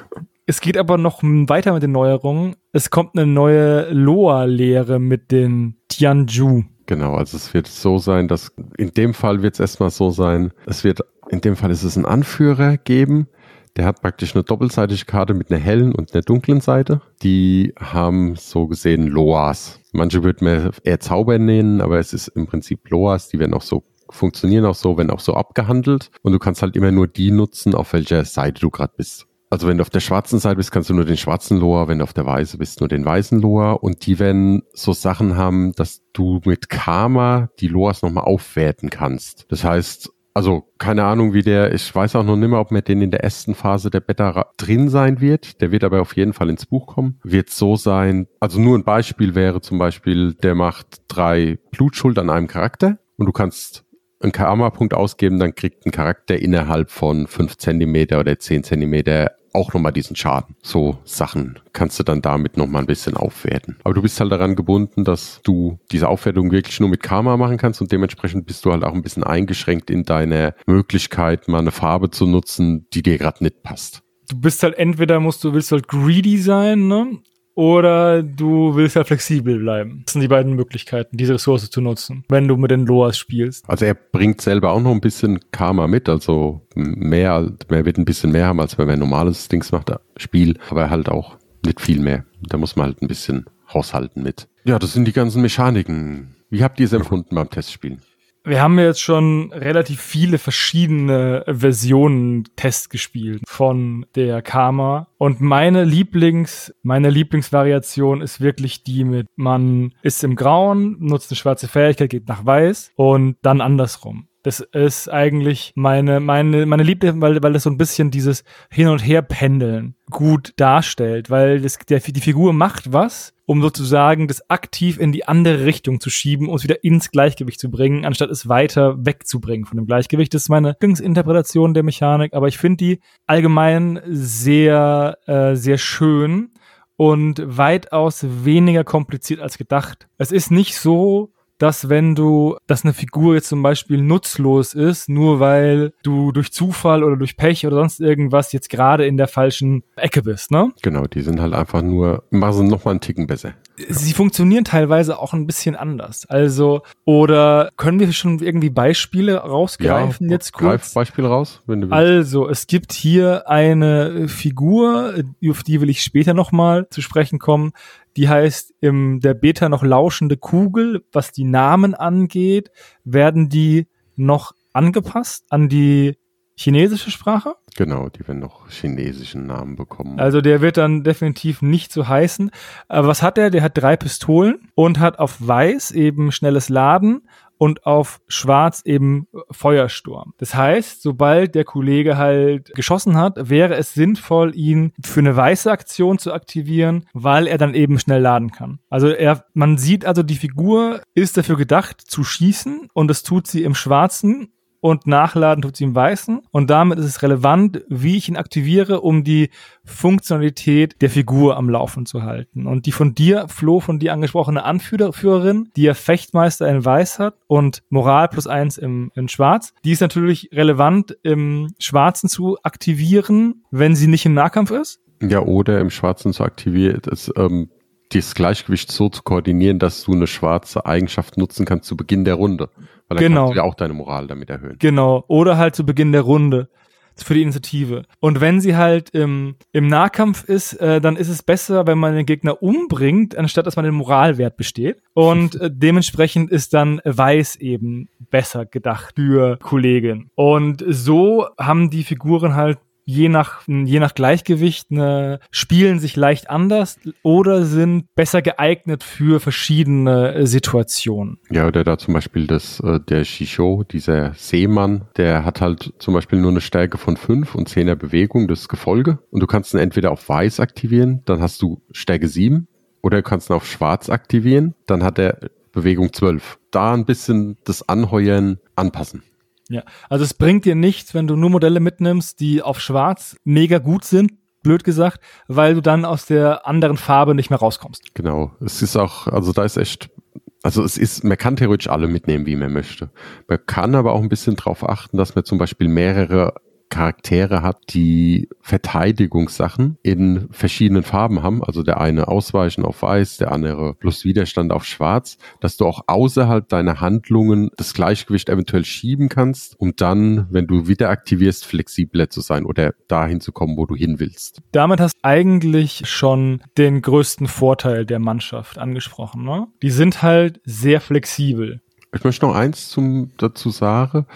es geht aber noch weiter mit den Neuerungen. Es kommt eine neue Loa-Lehre mit den Tianju. Genau, also es wird so sein, dass in dem Fall wird es erstmal so sein, es wird, in dem Fall ist es einen Anführer geben, der hat praktisch eine doppelseitige Karte mit einer hellen und einer dunklen Seite. Die haben so gesehen Loas. Manche würden mehr eher Zauber nennen, aber es ist im Prinzip Loas, die werden auch so funktionieren auch so, wenn auch so abgehandelt und du kannst halt immer nur die nutzen, auf welcher Seite du gerade bist. Also wenn du auf der schwarzen Seite bist, kannst du nur den schwarzen Loa, wenn du auf der weißen bist, nur den weißen Loa. Und die werden so Sachen haben, dass du mit Karma die Loas nochmal aufwerten kannst. Das heißt, also keine Ahnung, wie der, ich weiß auch noch nicht mehr, ob mir den in der ersten Phase der Beta drin sein wird. Der wird aber auf jeden Fall ins Buch kommen. Wird so sein, also nur ein Beispiel wäre zum Beispiel, der macht drei Blutschuld an einem Charakter und du kannst einen Karma-Punkt ausgeben, dann kriegt ein Charakter innerhalb von fünf Zentimeter oder zehn Zentimeter auch nochmal diesen Schaden. So Sachen kannst du dann damit nochmal ein bisschen aufwerten. Aber du bist halt daran gebunden, dass du diese Aufwertung wirklich nur mit Karma machen kannst und dementsprechend bist du halt auch ein bisschen eingeschränkt in deiner Möglichkeit, mal eine Farbe zu nutzen, die dir gerade nicht passt. Du bist halt entweder musst du willst halt greedy sein, ne? Oder du willst halt flexibel bleiben. Das sind die beiden Möglichkeiten, diese Ressource zu nutzen, wenn du mit den Loas spielst. Also er bringt selber auch noch ein bisschen Karma mit, also mehr, mehr wird ein bisschen mehr haben, als wenn man normales Dings macht, Spiel, aber halt auch nicht viel mehr. Da muss man halt ein bisschen haushalten mit. Ja, das sind die ganzen Mechaniken. Wie habt ihr es empfunden beim Testspielen? Wir haben jetzt schon relativ viele verschiedene Versionen Test gespielt von der Karma. Und meine Lieblings, meine Lieblingsvariation ist wirklich die mit, man ist im Grauen, nutzt eine schwarze Fähigkeit, geht nach Weiß und dann andersrum. Das ist eigentlich meine, meine, meine Liebe, weil, weil das so ein bisschen dieses Hin- und Her-Pendeln gut darstellt, weil das, der, die Figur macht was, um sozusagen das aktiv in die andere Richtung zu schieben, um es wieder ins Gleichgewicht zu bringen, anstatt es weiter wegzubringen von dem Gleichgewicht. Das ist meine Lieblingsinterpretation der Mechanik, aber ich finde die allgemein sehr, äh, sehr schön und weitaus weniger kompliziert als gedacht. Es ist nicht so, dass wenn du, dass eine Figur jetzt zum Beispiel nutzlos ist, nur weil du durch Zufall oder durch Pech oder sonst irgendwas jetzt gerade in der falschen Ecke bist, ne? Genau, die sind halt einfach nur, machen sie noch mal einen Ticken besser. Sie funktionieren teilweise auch ein bisschen anders. Also, oder können wir schon irgendwie Beispiele rausgreifen jetzt greif kurz? Beispiel raus, wenn du willst. Also, es gibt hier eine Figur, auf die will ich später nochmal zu sprechen kommen. Die heißt im der Beta noch lauschende Kugel. Was die Namen angeht, werden die noch angepasst an die chinesische Sprache. Genau, die werden noch chinesischen Namen bekommen. Also der wird dann definitiv nicht so heißen. Aber was hat er? Der hat drei Pistolen und hat auf weiß eben schnelles Laden und auf schwarz eben Feuersturm. Das heißt, sobald der Kollege halt geschossen hat, wäre es sinnvoll, ihn für eine weiße Aktion zu aktivieren, weil er dann eben schnell laden kann. Also er, man sieht also, die Figur ist dafür gedacht zu schießen und das tut sie im schwarzen und nachladen tut sie im Weißen. Und damit ist es relevant, wie ich ihn aktiviere, um die Funktionalität der Figur am Laufen zu halten. Und die von dir, Flo, von dir angesprochene Anführerin, die ja Fechtmeister in Weiß hat und Moral plus eins im, in Schwarz, die ist natürlich relevant im Schwarzen zu aktivieren, wenn sie nicht im Nahkampf ist. ja, oder im Schwarzen zu aktivieren, das, ähm, das Gleichgewicht so zu koordinieren, dass du eine schwarze Eigenschaft nutzen kannst zu Beginn der Runde. Weil dann Genau. kannst du ja auch deine Moral damit erhöhen. Genau. Oder halt zu Beginn der Runde für die Initiative. Und wenn sie halt im, im Nahkampf ist, äh, dann ist es besser, wenn man den Gegner umbringt, anstatt dass man den Moralwert besteht. Und äh, dementsprechend ist dann Weiß eben besser gedacht für Kollegen. Und so haben die Figuren halt je nach, je nach Gleichgewicht eine, spielen sich leicht anders oder sind besser geeignet für verschiedene äh, Situationen. Ja, oder da zum Beispiel das, äh, der Shisho, dieser Seemann, der hat halt zum Beispiel nur eine Stärke von 5 und 10er Bewegung, das Gefolge. Und du kannst ihn entweder auf Weiß aktivieren, dann hast du Stärke 7, oder du kannst ihn auf Schwarz aktivieren, dann hat er Bewegung 12. Da ein bisschen das Anheuern anpassen. Ja, also es bringt dir nichts, wenn du nur Modelle mitnimmst, die auf schwarz mega gut sind, blöd gesagt, weil du dann aus der anderen Farbe nicht mehr rauskommst. Genau. Es ist auch, also da ist echt, also es ist, man kann theoretisch alle mitnehmen, wie man möchte. Man kann aber auch ein bisschen darauf achten, dass man zum Beispiel mehrere Charaktere hat, die Verteidigungssachen in verschiedenen Farben haben. Also der eine Ausweichen auf Weiß, der andere plus Widerstand auf Schwarz, dass du auch außerhalb deiner Handlungen das Gleichgewicht eventuell schieben kannst, um dann, wenn du wieder aktivierst, flexibler zu sein oder dahin zu kommen, wo du hin willst. Damit hast du eigentlich schon den größten Vorteil der Mannschaft angesprochen. Ne? Die sind halt sehr flexibel. Ich möchte noch eins zum, dazu sagen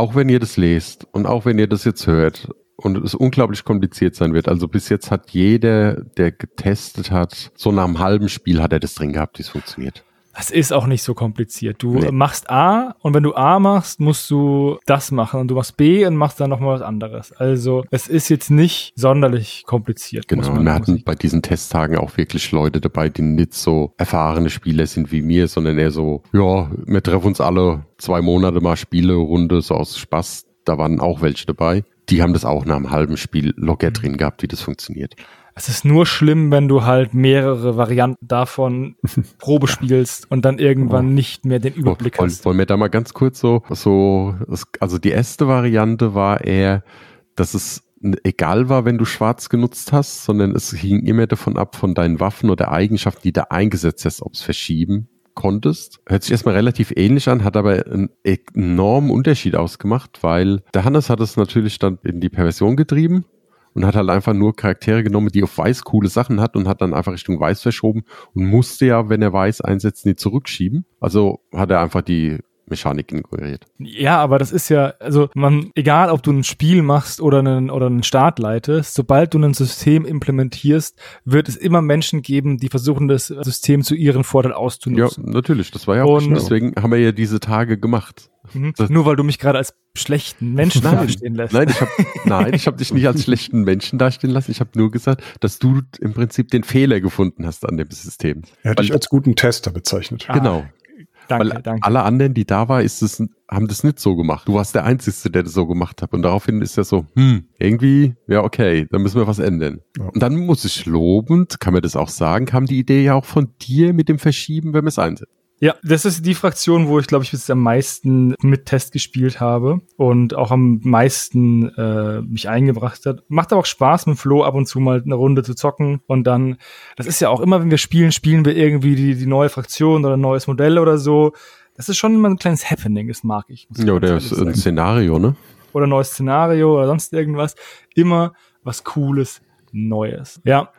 auch wenn ihr das lest und auch wenn ihr das jetzt hört und es unglaublich kompliziert sein wird. Also bis jetzt hat jeder, der getestet hat, so nach einem halben Spiel hat er das drin gehabt, wie es funktioniert. Das ist auch nicht so kompliziert. Du nee. machst A und wenn du A machst, musst du das machen und du machst B und machst dann nochmal was anderes. Also es ist jetzt nicht sonderlich kompliziert. Genau, und wir hatten bei diesen Testtagen auch wirklich Leute dabei, die nicht so erfahrene Spieler sind wie mir, sondern eher so, ja, wir treffen uns alle zwei Monate mal Spiele-Runde, so aus Spaß. Da waren auch welche dabei. Die haben das auch nach einem halben Spiel locker mhm. drin gehabt, wie das funktioniert. Es ist nur schlimm, wenn du halt mehrere Varianten davon <laughs> Probe spielst und dann irgendwann oh. nicht mehr den Überblick wollen, hast. Wollen wir da mal ganz kurz so, so, also die erste Variante war eher, dass es egal war, wenn du schwarz genutzt hast, sondern es hing immer davon ab von deinen Waffen oder Eigenschaften, die du eingesetzt hast, ob es verschieben konntest. Hört sich erstmal relativ ähnlich an, hat aber einen enormen Unterschied ausgemacht, weil der Hannes hat es natürlich dann in die Perversion getrieben und hat halt einfach nur Charaktere genommen, die auf Weiß coole Sachen hat und hat dann einfach Richtung Weiß verschoben und musste ja, wenn er Weiß einsetzt, nie zurückschieben. Also hat er einfach die Mechanik ignoriert. Ja, aber das ist ja, also man, egal ob du ein Spiel machst oder einen, oder einen Start leitest, sobald du ein System implementierst, wird es immer Menschen geben, die versuchen, das System zu ihrem Vorteil auszunutzen. Ja, natürlich, das war ja auch, Und, deswegen haben wir ja diese Tage gemacht. Mhm. Nur weil du mich gerade als schlechten Menschen nein, dastehen lässt. Nein, ich habe <laughs> nein, ich habe dich nicht als schlechten Menschen dastehen lassen. Ich habe nur gesagt, dass du im Prinzip den Fehler gefunden hast an dem System. Er hat dich als guten Tester bezeichnet. Ah, genau. Danke, Weil danke. alle anderen, die da waren, ist es, haben das nicht so gemacht. Du warst der Einzige, der das so gemacht hat. Und daraufhin ist ja so, hm, irgendwie, ja, okay, dann müssen wir was ändern. Ja. Und dann muss ich lobend, kann man das auch sagen, kam die Idee ja auch von dir mit dem Verschieben, wenn wir es einsetzen. Ja, das ist die Fraktion, wo ich glaube ich bis am meisten mit Test gespielt habe und auch am meisten äh, mich eingebracht hat. Macht aber auch Spaß mit Flo ab und zu mal eine Runde zu zocken und dann, das ist ja auch immer, wenn wir spielen, spielen wir irgendwie die, die neue Fraktion oder ein neues Modell oder so. Das ist schon immer ein kleines Happening, das mag ich. Ja, oder ist ein Szenario, ne? Oder ein neues Szenario oder sonst irgendwas. Immer was Cooles, Neues. Ja.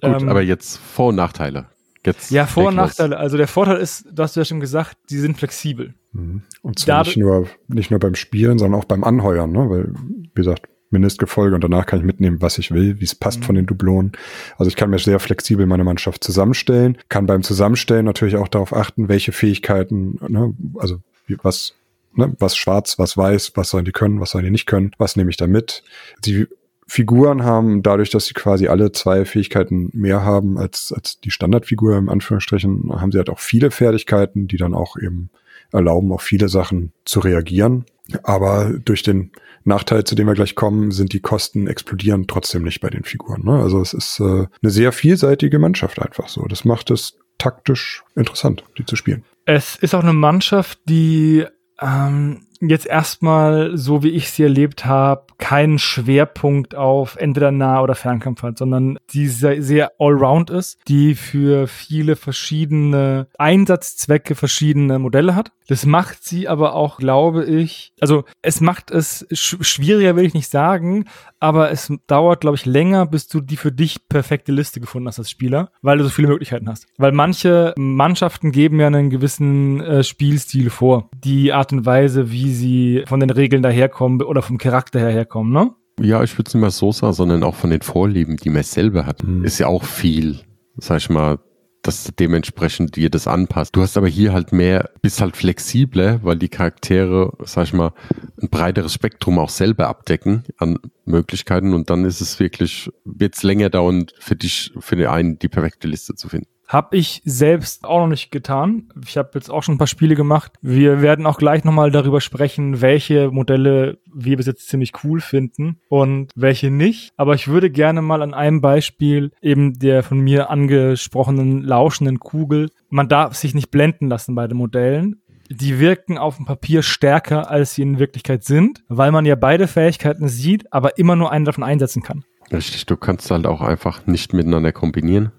Gut, ähm, aber jetzt Vor- und Nachteile. Jetzt ja, Vor- und Nachteile. Also der Vorteil ist, du hast ja schon gesagt, die sind flexibel. Mhm. Und zwar nicht nur, nicht nur beim Spielen, sondern auch beim Anheuern, ne? Weil, wie gesagt, Mindestgefolge und danach kann ich mitnehmen, was ich will, wie es passt mhm. von den Dublonen. Also ich kann mir sehr flexibel meine Mannschaft zusammenstellen, kann beim Zusammenstellen natürlich auch darauf achten, welche Fähigkeiten, ne, also was, ne, was schwarz, was weiß, was sollen die können, was sollen die nicht können, was nehme ich da mit. Die Figuren haben, dadurch, dass sie quasi alle zwei Fähigkeiten mehr haben als, als die Standardfigur im Anführungsstrichen, haben sie halt auch viele Fertigkeiten, die dann auch eben erlauben, auf viele Sachen zu reagieren. Aber durch den Nachteil, zu dem wir gleich kommen, sind die Kosten explodieren trotzdem nicht bei den Figuren. Ne? Also es ist äh, eine sehr vielseitige Mannschaft einfach so. Das macht es taktisch interessant, die zu spielen. Es ist auch eine Mannschaft, die ähm, jetzt erstmal, so wie ich sie erlebt habe, keinen Schwerpunkt auf entweder Nah- oder Fernkampf hat, sondern die sehr, sehr allround ist, die für viele verschiedene Einsatzzwecke verschiedene Modelle hat. Das macht sie aber auch, glaube ich, also es macht es sch schwieriger, will ich nicht sagen, aber es dauert, glaube ich, länger, bis du die für dich perfekte Liste gefunden hast als Spieler, weil du so viele Möglichkeiten hast. Weil manche Mannschaften geben ja einen gewissen äh, Spielstil vor. Die Art und Weise, wie sie von den Regeln daherkommen oder vom Charakter herkommen, ne? Ja, ich würde es nicht mal so sagen, sondern auch von den Vorlieben, die man selber hat. Mhm. Ist ja auch viel, sag ich mal, dass dementsprechend dir das anpasst. Du hast aber hier halt mehr, bist halt flexibler, weil die Charaktere, sag ich mal, ein breiteres Spektrum auch selber abdecken an Möglichkeiten und dann ist es wirklich, wird es länger dauern, für dich, für den einen die perfekte Liste zu finden. Habe ich selbst auch noch nicht getan. Ich habe jetzt auch schon ein paar Spiele gemacht. Wir werden auch gleich nochmal darüber sprechen, welche Modelle wir bis jetzt ziemlich cool finden und welche nicht. Aber ich würde gerne mal an einem Beispiel eben der von mir angesprochenen lauschenden Kugel. Man darf sich nicht blenden lassen bei den Modellen die wirken auf dem Papier stärker, als sie in Wirklichkeit sind, weil man ja beide Fähigkeiten sieht, aber immer nur einen davon einsetzen kann. Richtig, du kannst halt auch einfach nicht miteinander kombinieren.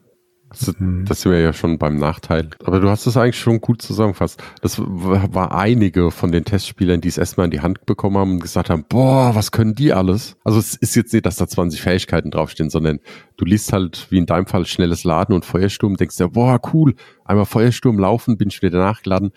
Das, mhm. das wäre ja schon beim Nachteil. Aber du hast es eigentlich schon gut zusammengefasst. Das war einige von den Testspielern, die es erstmal in die Hand bekommen haben und gesagt haben, boah, was können die alles? Also es ist jetzt nicht, dass da 20 Fähigkeiten draufstehen, sondern du liest halt, wie in deinem Fall, schnelles Laden und Feuersturm, denkst dir, boah, cool, einmal Feuersturm laufen, bin ich wieder nachgeladen.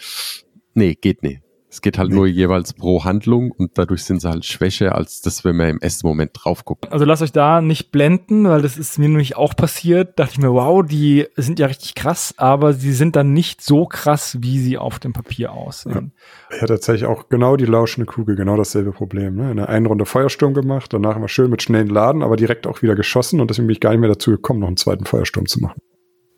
Nee, geht nicht. Es geht halt nee. nur jeweils pro Handlung und dadurch sind sie halt schwächer, als das, wenn wir im ersten Moment drauf gucken. Also lasst euch da nicht blenden, weil das ist mir nämlich auch passiert. Dachte ich mir, wow, die sind ja richtig krass, aber sie sind dann nicht so krass, wie sie auf dem Papier aussehen. Ja. Ich hatte tatsächlich auch genau die lauschende Kugel, genau dasselbe Problem. Ne? In der einen Runde Feuersturm gemacht, danach immer schön mit schnellen Laden, aber direkt auch wieder geschossen und deswegen bin ich gar nicht mehr dazu gekommen, noch einen zweiten Feuersturm zu machen.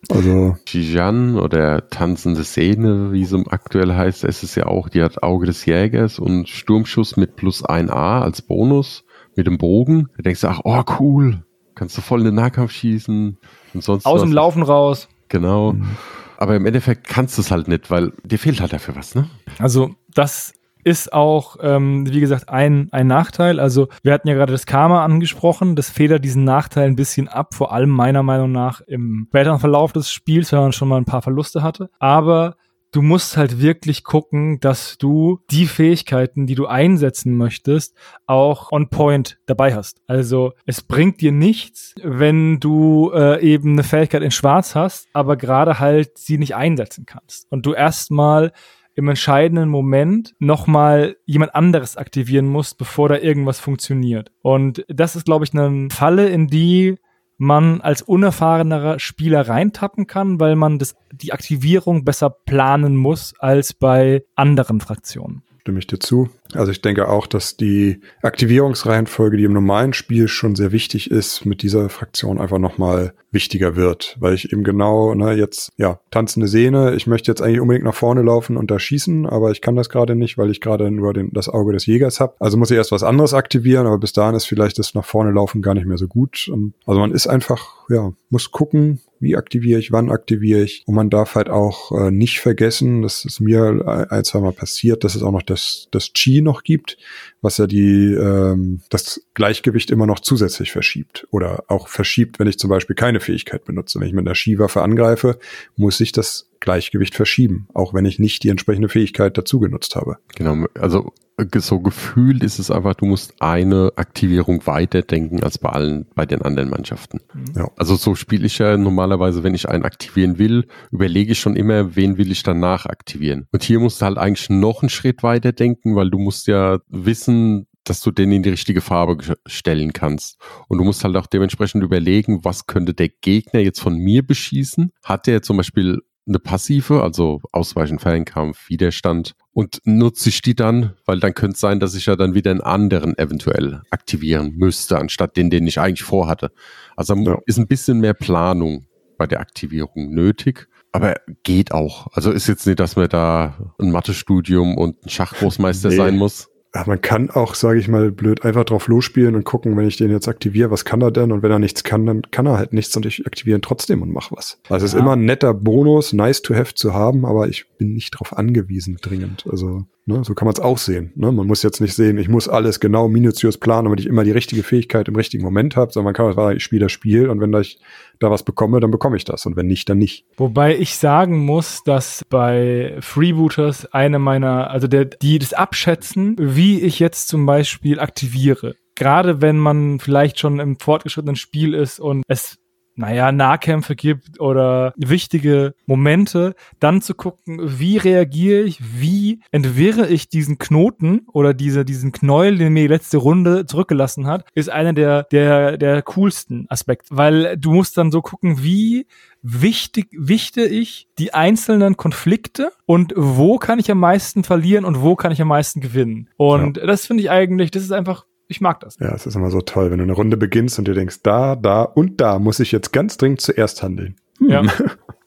Also. Jijan oder tanzende Szene, wie es aktuell heißt, es ist ja auch, die hat Auge des Jägers und Sturmschuss mit plus 1a als Bonus mit dem Bogen. Da denkst du, ach, oh cool, kannst du voll in den Nahkampf schießen und sonst Aus dem Laufen raus. Genau. Mhm. Aber im Endeffekt kannst du es halt nicht, weil dir fehlt halt dafür was, ne? Also das ist auch, ähm, wie gesagt, ein, ein Nachteil. Also wir hatten ja gerade das Karma angesprochen. Das federt diesen Nachteil ein bisschen ab, vor allem meiner Meinung nach im späteren Verlauf des Spiels, wenn man schon mal ein paar Verluste hatte. Aber du musst halt wirklich gucken, dass du die Fähigkeiten, die du einsetzen möchtest, auch on point dabei hast. Also es bringt dir nichts, wenn du äh, eben eine Fähigkeit in Schwarz hast, aber gerade halt sie nicht einsetzen kannst. Und du erstmal im entscheidenden Moment nochmal jemand anderes aktivieren musst, bevor da irgendwas funktioniert. Und das ist, glaube ich, eine Falle, in die man als unerfahrener Spieler reintappen kann, weil man das, die Aktivierung besser planen muss als bei anderen Fraktionen stimme ich dir zu. Also ich denke auch, dass die Aktivierungsreihenfolge, die im normalen Spiel schon sehr wichtig ist, mit dieser Fraktion einfach nochmal wichtiger wird, weil ich eben genau, ne, jetzt, ja, tanzende Sehne, ich möchte jetzt eigentlich unbedingt nach vorne laufen und da schießen, aber ich kann das gerade nicht, weil ich gerade nur den, das Auge des Jägers habe. Also muss ich erst was anderes aktivieren, aber bis dahin ist vielleicht das nach vorne laufen gar nicht mehr so gut. Also man ist einfach, ja, muss gucken, wie aktiviere ich, wann aktiviere ich. Und man darf halt auch äh, nicht vergessen, das ist mir ein, zwei Mal passiert, dass es auch noch das, das Chi noch gibt, was ja die, ähm, das Gleichgewicht immer noch zusätzlich verschiebt. Oder auch verschiebt, wenn ich zum Beispiel keine Fähigkeit benutze. Wenn ich mit einer Skiwaffe angreife, muss ich das Gleichgewicht verschieben, auch wenn ich nicht die entsprechende Fähigkeit dazu genutzt habe. Genau, also so gefühlt ist es einfach, du musst eine Aktivierung weiterdenken als bei allen, bei den anderen Mannschaften. Ja. Also so spiele ich ja normalerweise, wenn ich einen aktivieren will, überlege ich schon immer, wen will ich danach aktivieren. Und hier musst du halt eigentlich noch einen Schritt weiter denken, weil du musst ja wissen, dass du den in die richtige Farbe stellen kannst. Und du musst halt auch dementsprechend überlegen, was könnte der Gegner jetzt von mir beschießen? Hat der zum Beispiel eine passive, also Ausweichen, Fernkampf, Widerstand und nutze ich die dann, weil dann könnte es sein, dass ich ja dann wieder einen anderen eventuell aktivieren müsste, anstatt den, den ich eigentlich vorhatte. Also ja. ist ein bisschen mehr Planung bei der Aktivierung nötig. Aber geht auch. Also ist jetzt nicht, dass man da ein Mathestudium und ein Schachgroßmeister nee. sein muss man kann auch, sage ich mal, blöd einfach drauf losspielen und gucken, wenn ich den jetzt aktiviere, was kann er denn? Und wenn er nichts kann, dann kann er halt nichts und ich aktiviere ihn trotzdem und mache was. Also es ist immer ein netter Bonus, nice to have zu haben, aber ich bin nicht darauf angewiesen dringend. Also Ne? So kann man es auch sehen. Ne? Man muss jetzt nicht sehen, ich muss alles genau minutiös planen, damit ich immer die richtige Fähigkeit im richtigen Moment habe, sondern man kann einfach, ich spiele das Spiel und wenn ich da was bekomme, dann bekomme ich das und wenn nicht, dann nicht. Wobei ich sagen muss, dass bei Freebooters eine meiner, also der, die das abschätzen, wie ich jetzt zum Beispiel aktiviere. Gerade wenn man vielleicht schon im fortgeschrittenen Spiel ist und es naja, Nahkämpfe gibt oder wichtige Momente, dann zu gucken, wie reagiere ich, wie entwirre ich diesen Knoten oder diese, diesen Knäuel, den mir die letzte Runde zurückgelassen hat, ist einer der, der, der coolsten Aspekte, weil du musst dann so gucken, wie wichtig, wichte ich die einzelnen Konflikte und wo kann ich am meisten verlieren und wo kann ich am meisten gewinnen. Und ja. das finde ich eigentlich, das ist einfach ich mag das. Ja, es ist immer so toll, wenn du eine Runde beginnst und dir denkst, da, da und da muss ich jetzt ganz dringend zuerst handeln. Hm. Ja. <laughs>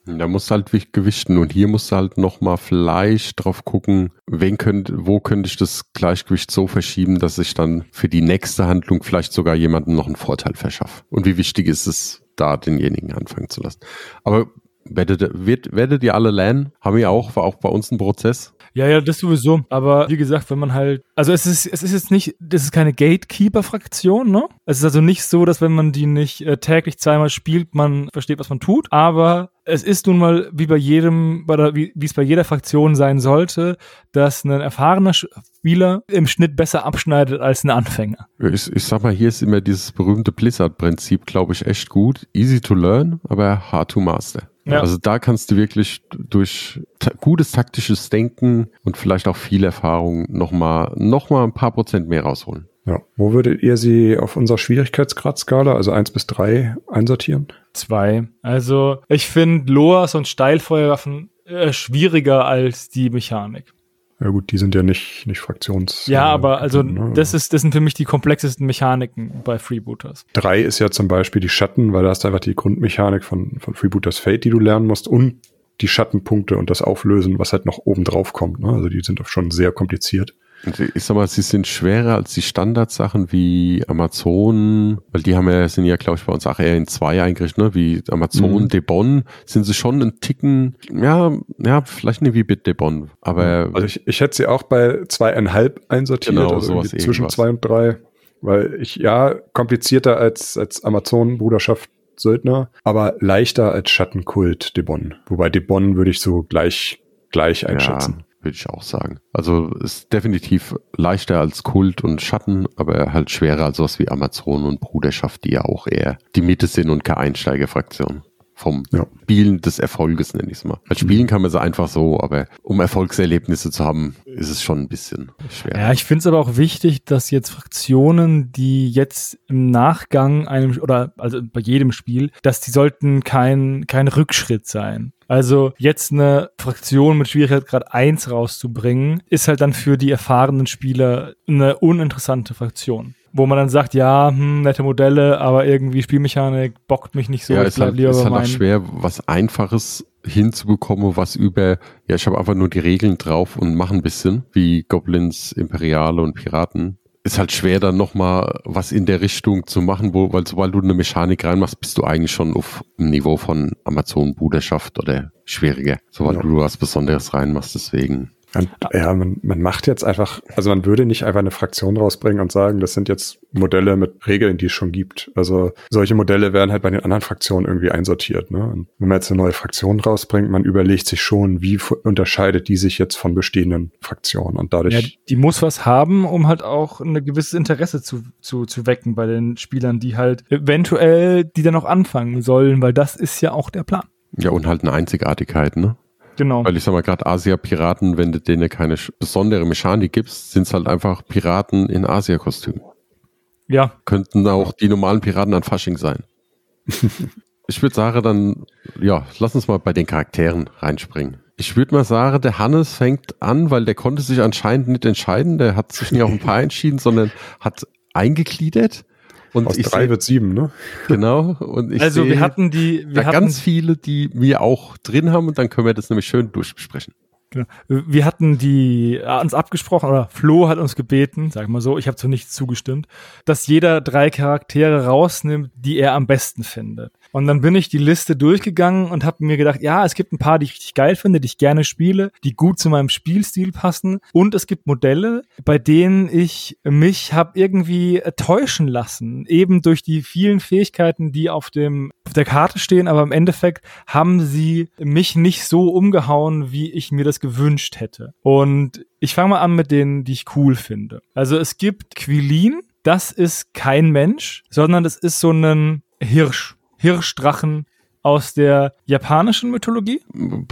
Da musst du halt gewichten und hier musst du halt nochmal vielleicht drauf gucken, wen könnt, wo könnte ich das Gleichgewicht so verschieben, dass ich dann für die nächste Handlung vielleicht sogar jemandem noch einen Vorteil verschaffe. Und wie wichtig ist es, da denjenigen anfangen zu lassen. Aber werdet, werdet, werdet ihr alle lernen? Haben wir auch, war auch bei uns ein Prozess. Ja, ja, das sowieso. Aber wie gesagt, wenn man halt, also es ist, es ist jetzt nicht, das ist keine Gatekeeper-Fraktion, ne? Es ist also nicht so, dass wenn man die nicht äh, täglich zweimal spielt, man versteht, was man tut. Aber es ist nun mal wie bei jedem, oder wie, wie es bei jeder Fraktion sein sollte, dass ein erfahrener Spieler im Schnitt besser abschneidet als ein Anfänger. Ich, ich sag mal, hier ist immer dieses berühmte Blizzard-Prinzip, glaube ich, echt gut. Easy to learn, aber hard to master. Ja. Also da kannst du wirklich durch ta gutes taktisches Denken und vielleicht auch viel Erfahrung nochmal noch mal ein paar Prozent mehr rausholen. Ja. Wo würdet ihr sie auf unserer Schwierigkeitsgradskala, also eins bis drei einsortieren? Zwei. Also ich finde Loas und Steilfeuerwaffen äh, schwieriger als die Mechanik. Ja gut, die sind ja nicht, nicht Fraktions. Ja, aber also ne? das ist, das sind für mich die komplexesten Mechaniken bei Freebooters. Drei ist ja zum Beispiel die Schatten, weil da hast du einfach die Grundmechanik von, von Freebooters Fate, die du lernen musst und die Schattenpunkte und das Auflösen, was halt noch oben drauf kommt. Ne? Also die sind auch schon sehr kompliziert. Ich sag mal, sie sind schwerer als die Standardsachen wie Amazon, weil die haben ja, sind ja, glaube ich, bei uns auch eher in zwei eingerichtet, ne? wie Amazon, mhm. Debon, sind sie schon ein Ticken, ja, ja, vielleicht nicht wie Bit Debon, aber. Also ich, ich hätte sie auch bei zweieinhalb einsortiert, genau, also sowas zwischen zwei und drei, weil ich, ja, komplizierter als, als Amazon, Bruderschaft, Söldner, aber leichter als Schattenkult Debon. Wobei Debon würde ich so gleich, gleich einschätzen. Ja würde ich auch sagen. Also ist definitiv leichter als Kult und Schatten, aber halt schwerer als sowas wie Amazon und Bruderschaft, die ja auch eher die Mitte sind und keine Einsteigerfraktion vom ja. Spielen des Erfolges, nenne ich es mal. Als Spielen kann man es einfach so, aber um Erfolgserlebnisse zu haben, ist es schon ein bisschen schwer. Ja, ich finde es aber auch wichtig, dass jetzt Fraktionen, die jetzt im Nachgang einem, oder also bei jedem Spiel, dass die sollten kein, kein Rückschritt sein. Also jetzt eine Fraktion mit Schwierigkeitsgrad 1 rauszubringen, ist halt dann für die erfahrenen Spieler eine uninteressante Fraktion wo man dann sagt, ja, hm, nette Modelle, aber irgendwie Spielmechanik bockt mich nicht so. Ja, ich bleib halt, lieber ist halt auch schwer, was Einfaches hinzubekommen, was über, ja, ich habe einfach nur die Regeln drauf und mache ein bisschen, wie Goblins, Imperiale und Piraten. Ist halt schwer, dann nochmal was in der Richtung zu machen, wo, weil sobald du eine Mechanik reinmachst, bist du eigentlich schon auf dem Niveau von Amazon Bruderschaft oder schwieriger, sobald ja. du was Besonderes reinmachst, deswegen. Man, ja, man, man macht jetzt einfach, also man würde nicht einfach eine Fraktion rausbringen und sagen, das sind jetzt Modelle mit Regeln, die es schon gibt. Also solche Modelle werden halt bei den anderen Fraktionen irgendwie einsortiert. Ne? Und wenn man jetzt eine neue Fraktion rausbringt, man überlegt sich schon, wie unterscheidet die sich jetzt von bestehenden Fraktionen und dadurch. Ja, die muss was haben, um halt auch ein gewisses Interesse zu, zu, zu wecken bei den Spielern, die halt eventuell die dann auch anfangen sollen, weil das ist ja auch der Plan. Ja, und halt eine Einzigartigkeit, ne? Genau. Weil ich sag mal, gerade Asia-Piraten, wenn du denen keine besondere Mechanik gibst, sind es halt einfach Piraten in Asia-Kostüm. Ja. Könnten auch die normalen Piraten an Fasching sein. <laughs> ich würde sagen, dann, ja, lass uns mal bei den Charakteren reinspringen. Ich würde mal sagen, der Hannes fängt an, weil der konnte sich anscheinend nicht entscheiden. Der hat sich nicht auf ein paar entschieden, sondern hat eingegliedert. Und Aus drei seh, wird sieben, ne? Genau. Und ich also wir hatten die, wir hatten ganz viele, die wir auch drin haben und dann können wir das nämlich schön durchbesprechen. Genau. Wir hatten die äh, uns abgesprochen oder Flo hat uns gebeten, sag mal so, ich habe zu nichts zugestimmt, dass jeder drei Charaktere rausnimmt, die er am besten findet. Und dann bin ich die Liste durchgegangen und habe mir gedacht, ja, es gibt ein paar, die ich richtig geil finde, die ich gerne spiele, die gut zu meinem Spielstil passen. Und es gibt Modelle, bei denen ich mich habe irgendwie täuschen lassen, eben durch die vielen Fähigkeiten, die auf dem auf der Karte stehen, aber im Endeffekt haben sie mich nicht so umgehauen, wie ich mir das gewünscht hätte. Und ich fange mal an mit denen, die ich cool finde. Also es gibt Quilin, das ist kein Mensch, sondern das ist so ein Hirsch. Hirschdrachen aus der japanischen Mythologie?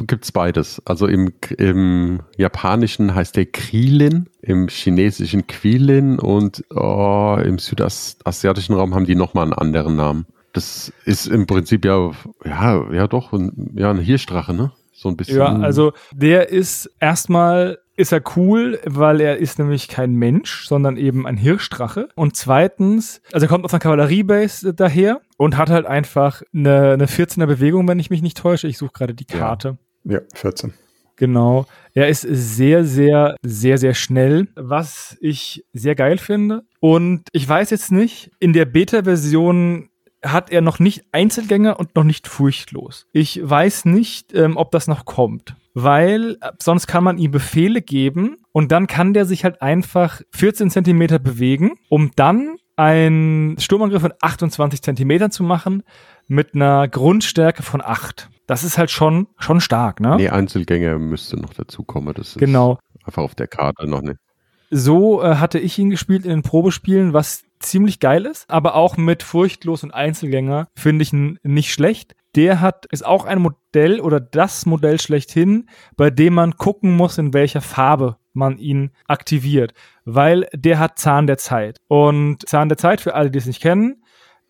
Gibt's beides. Also im, im Japanischen heißt der Krilin, im Chinesischen Quilin und oh, im südasiatischen Raum haben die nochmal einen anderen Namen. Das ist im Prinzip ja, ja, ja doch, ein, ja, ein Hirschdrache, ne? So ein bisschen. Ja, also der ist erstmal ist er cool, weil er ist nämlich kein Mensch, sondern eben ein Hirschdrache. Und zweitens, also er kommt auf einer Kavalleriebase daher und hat halt einfach eine, eine 14er Bewegung, wenn ich mich nicht täusche. Ich suche gerade die Karte. Ja, 14. Genau. Er ist sehr, sehr, sehr, sehr schnell, was ich sehr geil finde. Und ich weiß jetzt nicht, in der Beta-Version hat er noch nicht Einzelgänger und noch nicht furchtlos. Ich weiß nicht, ähm, ob das noch kommt, weil äh, sonst kann man ihm Befehle geben und dann kann der sich halt einfach 14 Zentimeter bewegen, um dann einen Sturmangriff von 28 Zentimetern zu machen mit einer Grundstärke von 8. Das ist halt schon, schon stark, ne? Nee, Einzelgänger müsste noch dazukommen. Das ist Genau. einfach auf der Karte noch nicht. So äh, hatte ich ihn gespielt in den Probespielen, was ziemlich geil ist, aber auch mit Furchtlos und Einzelgänger finde ich ihn nicht schlecht. Der hat, ist auch ein Modell oder das Modell schlechthin, bei dem man gucken muss, in welcher Farbe man ihn aktiviert, weil der hat Zahn der Zeit. Und Zahn der Zeit, für alle, die es nicht kennen,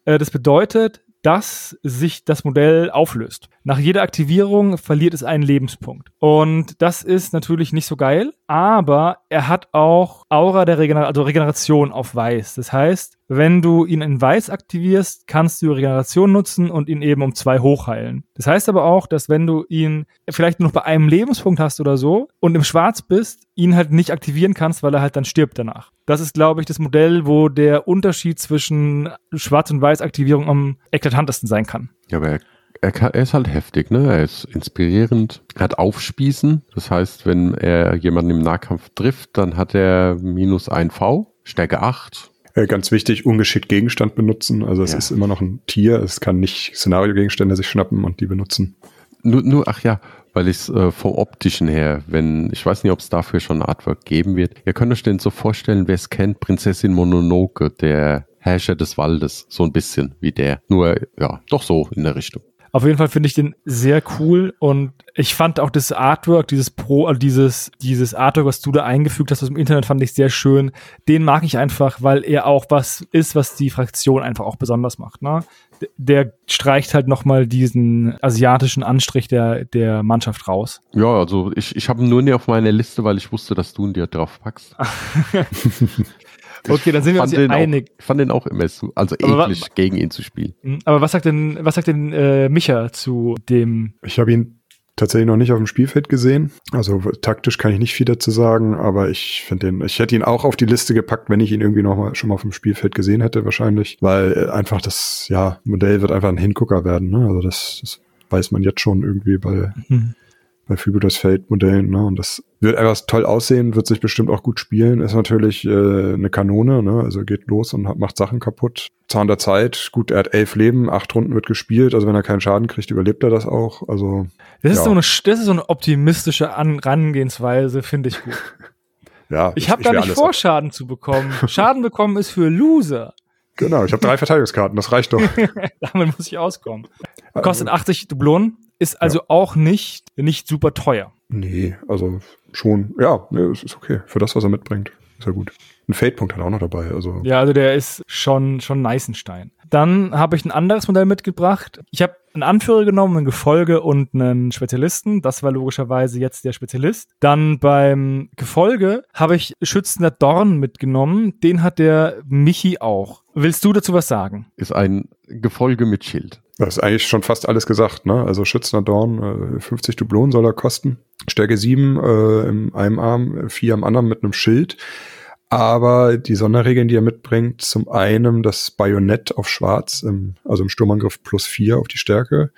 äh, das bedeutet, dass sich das Modell auflöst. Nach jeder Aktivierung verliert es einen Lebenspunkt. Und das ist natürlich nicht so geil, aber er hat auch Aura der Regener also Regeneration auf Weiß. Das heißt, wenn du ihn in Weiß aktivierst, kannst du Regeneration nutzen und ihn eben um zwei hochheilen. Das heißt aber auch, dass wenn du ihn vielleicht nur noch bei einem Lebenspunkt hast oder so und im Schwarz bist, ihn halt nicht aktivieren kannst, weil er halt dann stirbt danach. Das ist, glaube ich, das Modell, wo der Unterschied zwischen Schwarz- und Weiß-Aktivierung am eklatantesten sein kann. Ja, aber er, er, kann, er ist halt heftig, ne? Er ist inspirierend, er hat Aufspießen. Das heißt, wenn er jemanden im Nahkampf trifft, dann hat er minus 1 V, Stärke 8. Äh, ganz wichtig, ungeschickt Gegenstand benutzen. Also es Ja. ist immer noch ein Tier. Es kann nicht Szenario-Gegenstände sich schnappen und die benutzen. Nur, nur ach ja, weil ich es äh, vom optischen her, wenn, ich weiß nicht, ob es dafür schon ein Artwork geben wird. Ihr könnt euch den so vorstellen, wer es kennt, Prinzessin Mononoke, der Herrscher des Waldes, so ein bisschen wie der. Nur, ja, doch so in der Richtung. Auf jeden Fall finde ich den sehr cool und ich fand auch das Artwork, dieses Pro, also dieses, dieses Artwork, was du da eingefügt hast aus dem Internet, fand ich sehr schön. Den mag ich einfach, weil er auch was ist, was die Fraktion einfach auch besonders macht. Ne? Der streicht halt nochmal diesen asiatischen Anstrich der, der Mannschaft raus. Ja, also ich, ich habe ihn nur nicht auf meiner Liste, weil ich wusste, dass du ihn dir drauf packst. <laughs> Okay, dann sind wir uns hier den einig. Auch, ich fand den auch immer so, also Aber wa- eklig, gegen ihn zu spielen. Hm, Aber was sagt denn, was sagt denn äh, Micha zu dem? Ich habe ihn tatsächlich noch nicht auf dem Spielfeld gesehen. Also taktisch kann ich nicht viel dazu sagen, aber ich finde den, ich hätte ihn auch auf die Liste gepackt, wenn ich ihn irgendwie noch mal schon mal auf dem Spielfeld gesehen hätte, wahrscheinlich. Weil äh, einfach das, ja, Modell wird einfach ein Hingucker werden, ne? Also das, das weiß man jetzt schon irgendwie bei, Hm. Bei Fibulas Feldmodellen, ne? Und das wird etwas toll aussehen, wird sich bestimmt auch gut spielen. Ist natürlich äh, eine Kanone, ne? Also geht los und hat, macht Sachen kaputt. Zahn der Zeit, gut, er hat elf Leben, acht Runden wird gespielt, also wenn er keinen Schaden kriegt, überlebt er das auch. Also Das ist Ja. so eine, das ist so eine optimistische An Herangehensweise, finde ich gut. <laughs> ja. Ich habe gar will nicht vor, Schaden zu bekommen. <laughs> Schaden bekommen ist für Loser. Genau, ich habe drei <laughs> Verteidigungskarten, das reicht doch. Damit muss ich auskommen. Kostet 80 Dublonen, ist also auch nicht, nicht super teuer. Nee, also schon, ja, nee, es ist okay. Für das, was er mitbringt, ist er gut. Ein Fade-Punkt hat er auch noch dabei, also. Ja, also der ist schon, schon Neißenstein. Dann habe ich ein anderes Modell mitgebracht. Ich habe einen Anführer genommen, ein Gefolge und einen Spezialisten. Das war logischerweise jetzt der Spezialist. Dann beim Gefolge habe ich Schützender Dorn mitgenommen. Den hat der Michi auch. Willst du dazu was sagen? Ist ein Gefolge mit Schild. Das ist eigentlich schon fast alles gesagt, ne? Also Schützender Dorn, äh, 50 Dublonen soll er kosten. Stärke 7 äh, im einem Arm, 4 am anderen mit einem Schild. Aber die Sonderregeln, die er mitbringt, zum einen das Bajonett auf Schwarz, im, also im Sturmangriff plus 4 auf die Stärke.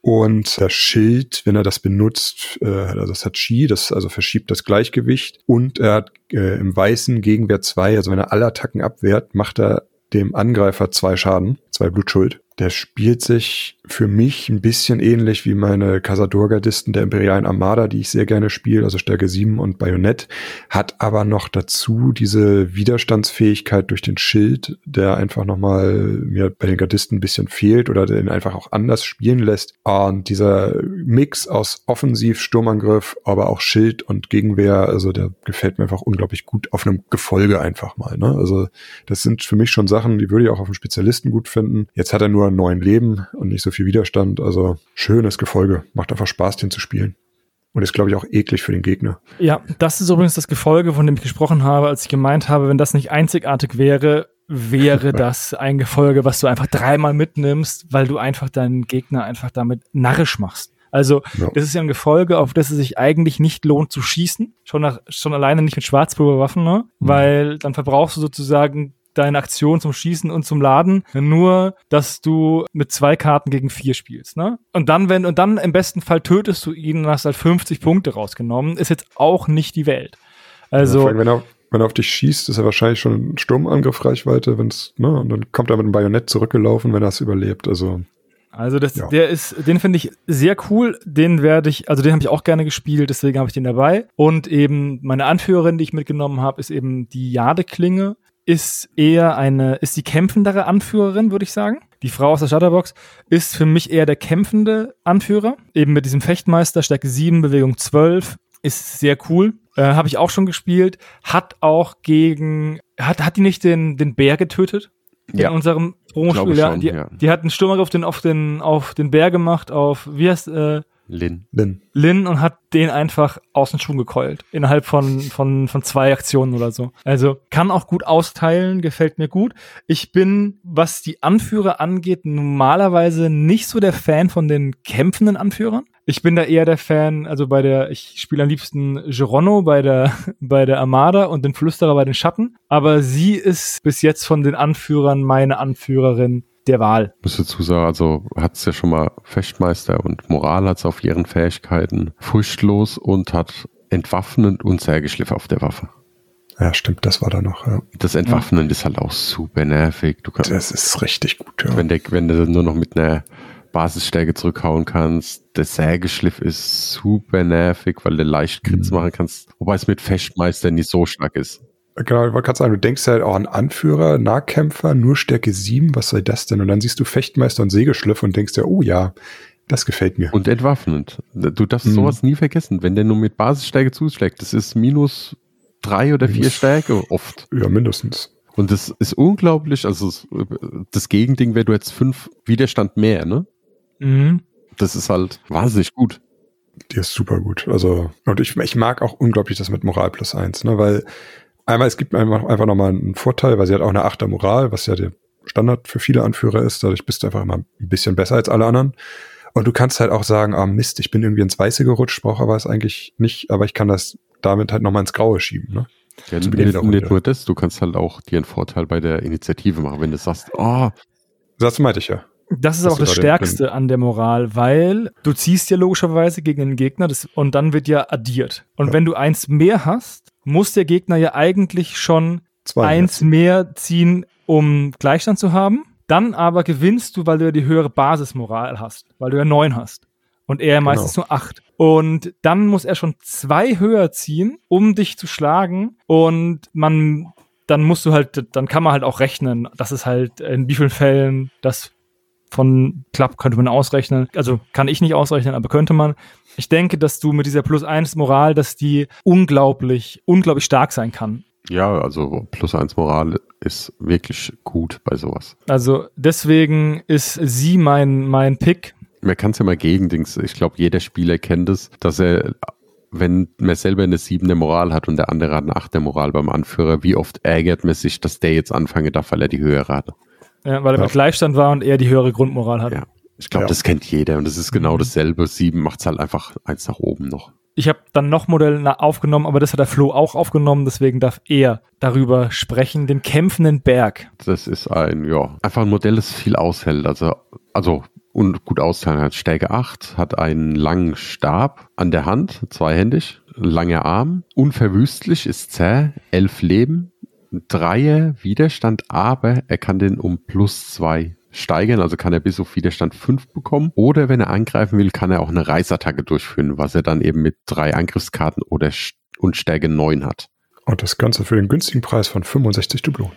Und das Schild, wenn er das benutzt, äh, also das hat Chi, das also verschiebt das Gleichgewicht. Und er hat äh, im Weißen Gegenwehr 2, also wenn er alle Attacken abwehrt, macht er dem Angreifer zwei Schaden, zwei Blutschuld. Der spielt sich für mich ein bisschen ähnlich wie meine Casador-Gardisten der Imperialen Armada, die ich sehr gerne spiele, also Stärke 7 und Bajonett, hat aber noch dazu diese Widerstandsfähigkeit durch den Schild, der einfach nochmal mir bei den Gardisten ein bisschen fehlt oder den einfach auch anders spielen lässt. Und dieser Mix aus Offensiv, Sturmangriff, aber auch Schild und Gegenwehr, also der gefällt mir einfach unglaublich gut auf einem Gefolge einfach mal. Ne? Also das sind für mich schon Sachen, die würde ich auch auf einem Spezialisten gut finden. Jetzt hat er nur neun Leben und nicht so viel Widerstand. Also schönes Gefolge. Macht einfach Spaß, den zu spielen. Und ist, glaube ich, auch eklig für den Gegner. Ja, das ist übrigens das Gefolge, von dem ich gesprochen habe, als ich gemeint habe, wenn das nicht einzigartig wäre, wäre <laughs> das ein Gefolge, was du einfach dreimal mitnimmst, weil du einfach deinen Gegner einfach damit narrisch machst. Also Ja. das ist ja ein Gefolge, auf das es sich eigentlich nicht lohnt zu schießen. Schon, nach, schon alleine nicht mit Schwarzpulverwaffen, ne? Mhm. Weil dann verbrauchst du sozusagen deine Aktion zum Schießen und zum Laden nur, dass du mit zwei Karten gegen vier spielst, ne? Und dann, wenn, und dann im besten Fall tötest du ihn und hast halt 50 Punkte rausgenommen, ist jetzt auch nicht die Welt. Ja, Also, allem, wenn er, wenn er auf dich schießt, ist er wahrscheinlich schon in Sturmangriffreichweite, wenn's, ne, und dann kommt er mit dem Bajonett zurückgelaufen, wenn er es überlebt. Also, Also das, Ja. der ist, den finde ich sehr cool. Den werde ich, also den habe ich auch gerne gespielt, deswegen habe ich den dabei. Und eben meine Anführerin, die ich mitgenommen habe, ist eben die Jadeklinge. Ist eher eine, ist die kämpfendere Anführerin, würde ich sagen. Die Frau aus der Shutterbox ist für mich eher der kämpfende Anführer. Eben mit diesem Fechtmeister, Stärke 7, Bewegung 12. Ist sehr cool. Äh, habe ich auch schon gespielt. Hat auch gegen, hat, hat die nicht den, den Bär getötet? Ja. in unserem Promospiel. Ja, die, ja. die hat einen Stürmer auf den, auf den, auf den Bär gemacht, auf, wie heißt, äh, Lin. Lin. Lin und hat den einfach aus den Schuhen gekeult. Innerhalb von, von, von zwei Aktionen oder so. Also kann auch gut austeilen, gefällt mir gut. Ich bin, was die Anführer angeht, normalerweise nicht so der Fan von den kämpfenden Anführern. Ich bin da eher der Fan, also bei der, ich spiele am liebsten Geronno bei der, <laughs> bei der Armada und den Flüsterer bei den Schatten. Aber sie ist bis jetzt von den Anführern meine Anführerin der Wahl. Muss dazu sagen, also hat es ja schon mal Fechtmeister und Moral hat auf ihren Fähigkeiten furchtlos und hat entwaffnend und Sägeschliff auf der Waffe. Ja, stimmt, das war da noch, ja. Das Entwaffnen ist halt auch super nervig. Du kannst, Das ist richtig gut, ja. wenn, der, wenn du nur noch mit einer Basisstärke zurückhauen kannst, der Sägeschliff ist super nervig, weil du leicht Krits Mhm. machen kannst, wobei es mit Fechtmeister nicht so stark ist. Genau, ich wollte gerade sagen, du denkst halt auch an Anführer, Nahkämpfer, nur Stärke 7, was soll das denn? Und dann siehst du Fechtmeister und Sägeschliff und denkst ja, oh ja, das gefällt mir. Und entwaffnend. Du darfst Mhm. sowas nie vergessen. Wenn der nur mit Basisstärke zuschlägt, das ist minus drei oder vier Minus- Stärke oft. Ja, mindestens. Und das ist unglaublich. Also das Gegending wäre du jetzt fünf Widerstand mehr, ne? Mhm. Das ist halt wahnsinnig gut. Die ist super gut. Also, und ich, ich mag auch unglaublich das mit Moral plus eins, ne, weil einmal, es gibt einfach, nochmal einen Vorteil, weil sie hat auch eine Achter Moral, was ja der Standard für viele Anführer ist. Dadurch bist du einfach immer ein bisschen besser als alle anderen. Und du kannst halt auch sagen, ah Mist, ich bin irgendwie ins Weiße gerutscht, brauche aber es eigentlich nicht, aber ich kann das damit halt nochmal ins Graue schieben, ne? Ja, nicht, nur das, du kannst halt auch dir einen Vorteil bei der Initiative machen, wenn du sagst, oh, Das meinte ich ja. Das ist auch das Stärkste an der Moral, weil du ziehst ja logischerweise gegen den Gegner das, und dann wird ja addiert. Und Ja. wenn du eins mehr hast, muss der Gegner ja eigentlich schon Zwei. eins mehr ziehen, um Gleichstand zu haben. Dann aber gewinnst du, weil du ja die höhere Basismoral hast, weil du ja neun hast. Und er meistens nur acht. Und dann muss er schon zwei höher ziehen, um dich zu schlagen. Und man, dann musst du halt, dann kann man halt auch rechnen, dass es halt in wie vielen Fällen das von klappt, könnte man ausrechnen. Also kann ich nicht ausrechnen, aber könnte man. Ich denke, dass du mit dieser Plus 1 Moral, dass die unglaublich, unglaublich stark sein kann. ja, also plus eins Moral ist wirklich gut bei sowas. Also deswegen ist sie mein, mein Pick. Man kann es ja mal gegendings, ich glaube, jeder Spieler kennt es, dass er, wenn man selber eine siebene Moral hat und der andere hat eine achte Moral beim Anführer, wie oft ärgert man sich, dass der jetzt anfangen darf, weil er die höhere hatte. Ja, weil er Ja. mit Gleichstand war und er die höhere Grundmoral hat. Ja. Ich glaube, Ja. das kennt jeder und das ist genau Mhm. dasselbe. Sieben macht es halt einfach eins nach oben noch. Ich habe dann noch Modell na- aufgenommen, aber das hat der Flo auch aufgenommen, deswegen darf er darüber sprechen, den kämpfenden Berg. Das ist ein, ja, einfach ein Modell, das viel aushält. Also, also und gut austeilen hat. Stärke 8 hat einen langen Stab an der Hand, zweihändig, langer Arm, unverwüstlich, ist zäh, elf Leben, Dreier Widerstand, aber er kann den um plus zwei steigern, also kann er bis auf Widerstand 5 bekommen. Oder wenn er angreifen will, kann er auch eine Reißattacke durchführen, was er dann eben mit drei Angriffskarten oder St- und Stärke 9 hat. Und das Ganze für den günstigen Preis von 65 Dublonen.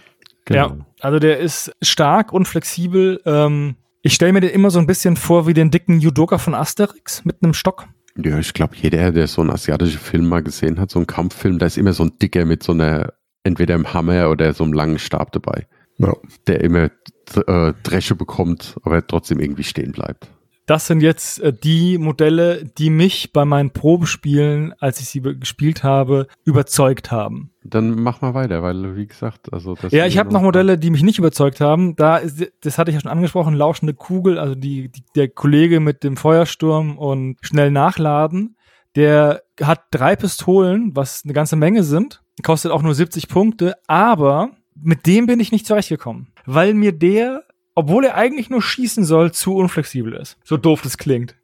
Ja, also der ist stark und flexibel. Ähm, ich stelle mir den immer so ein bisschen vor wie den dicken Judoka von Asterix mit einem Stock. Ja, ich glaube, jeder, der so einen asiatischen Film mal gesehen hat, so einen Kampffilm, da ist immer so ein Dicker mit so einer, entweder einem Hammer oder so einem langen Stab dabei, Ja. der immer äh, Dresche bekommt, aber trotzdem irgendwie stehen bleibt. Das sind jetzt äh, die Modelle, die mich bei meinen Probespielen, als ich sie gespielt habe, überzeugt haben. Dann mach mal weiter, weil wie gesagt, also das Ja, ich habe noch Modelle, die mich nicht überzeugt haben. Da ist, das hatte ich ja schon angesprochen, lauschende Kugel, also die, die der Kollege mit dem Feuersturm und schnell nachladen. Der hat drei Pistolen, was eine ganze Menge sind, kostet auch nur 70 Punkte, aber mit dem bin ich nicht zurechtgekommen, weil mir der, obwohl er eigentlich nur schießen soll, zu unflexibel ist. So doof das klingt.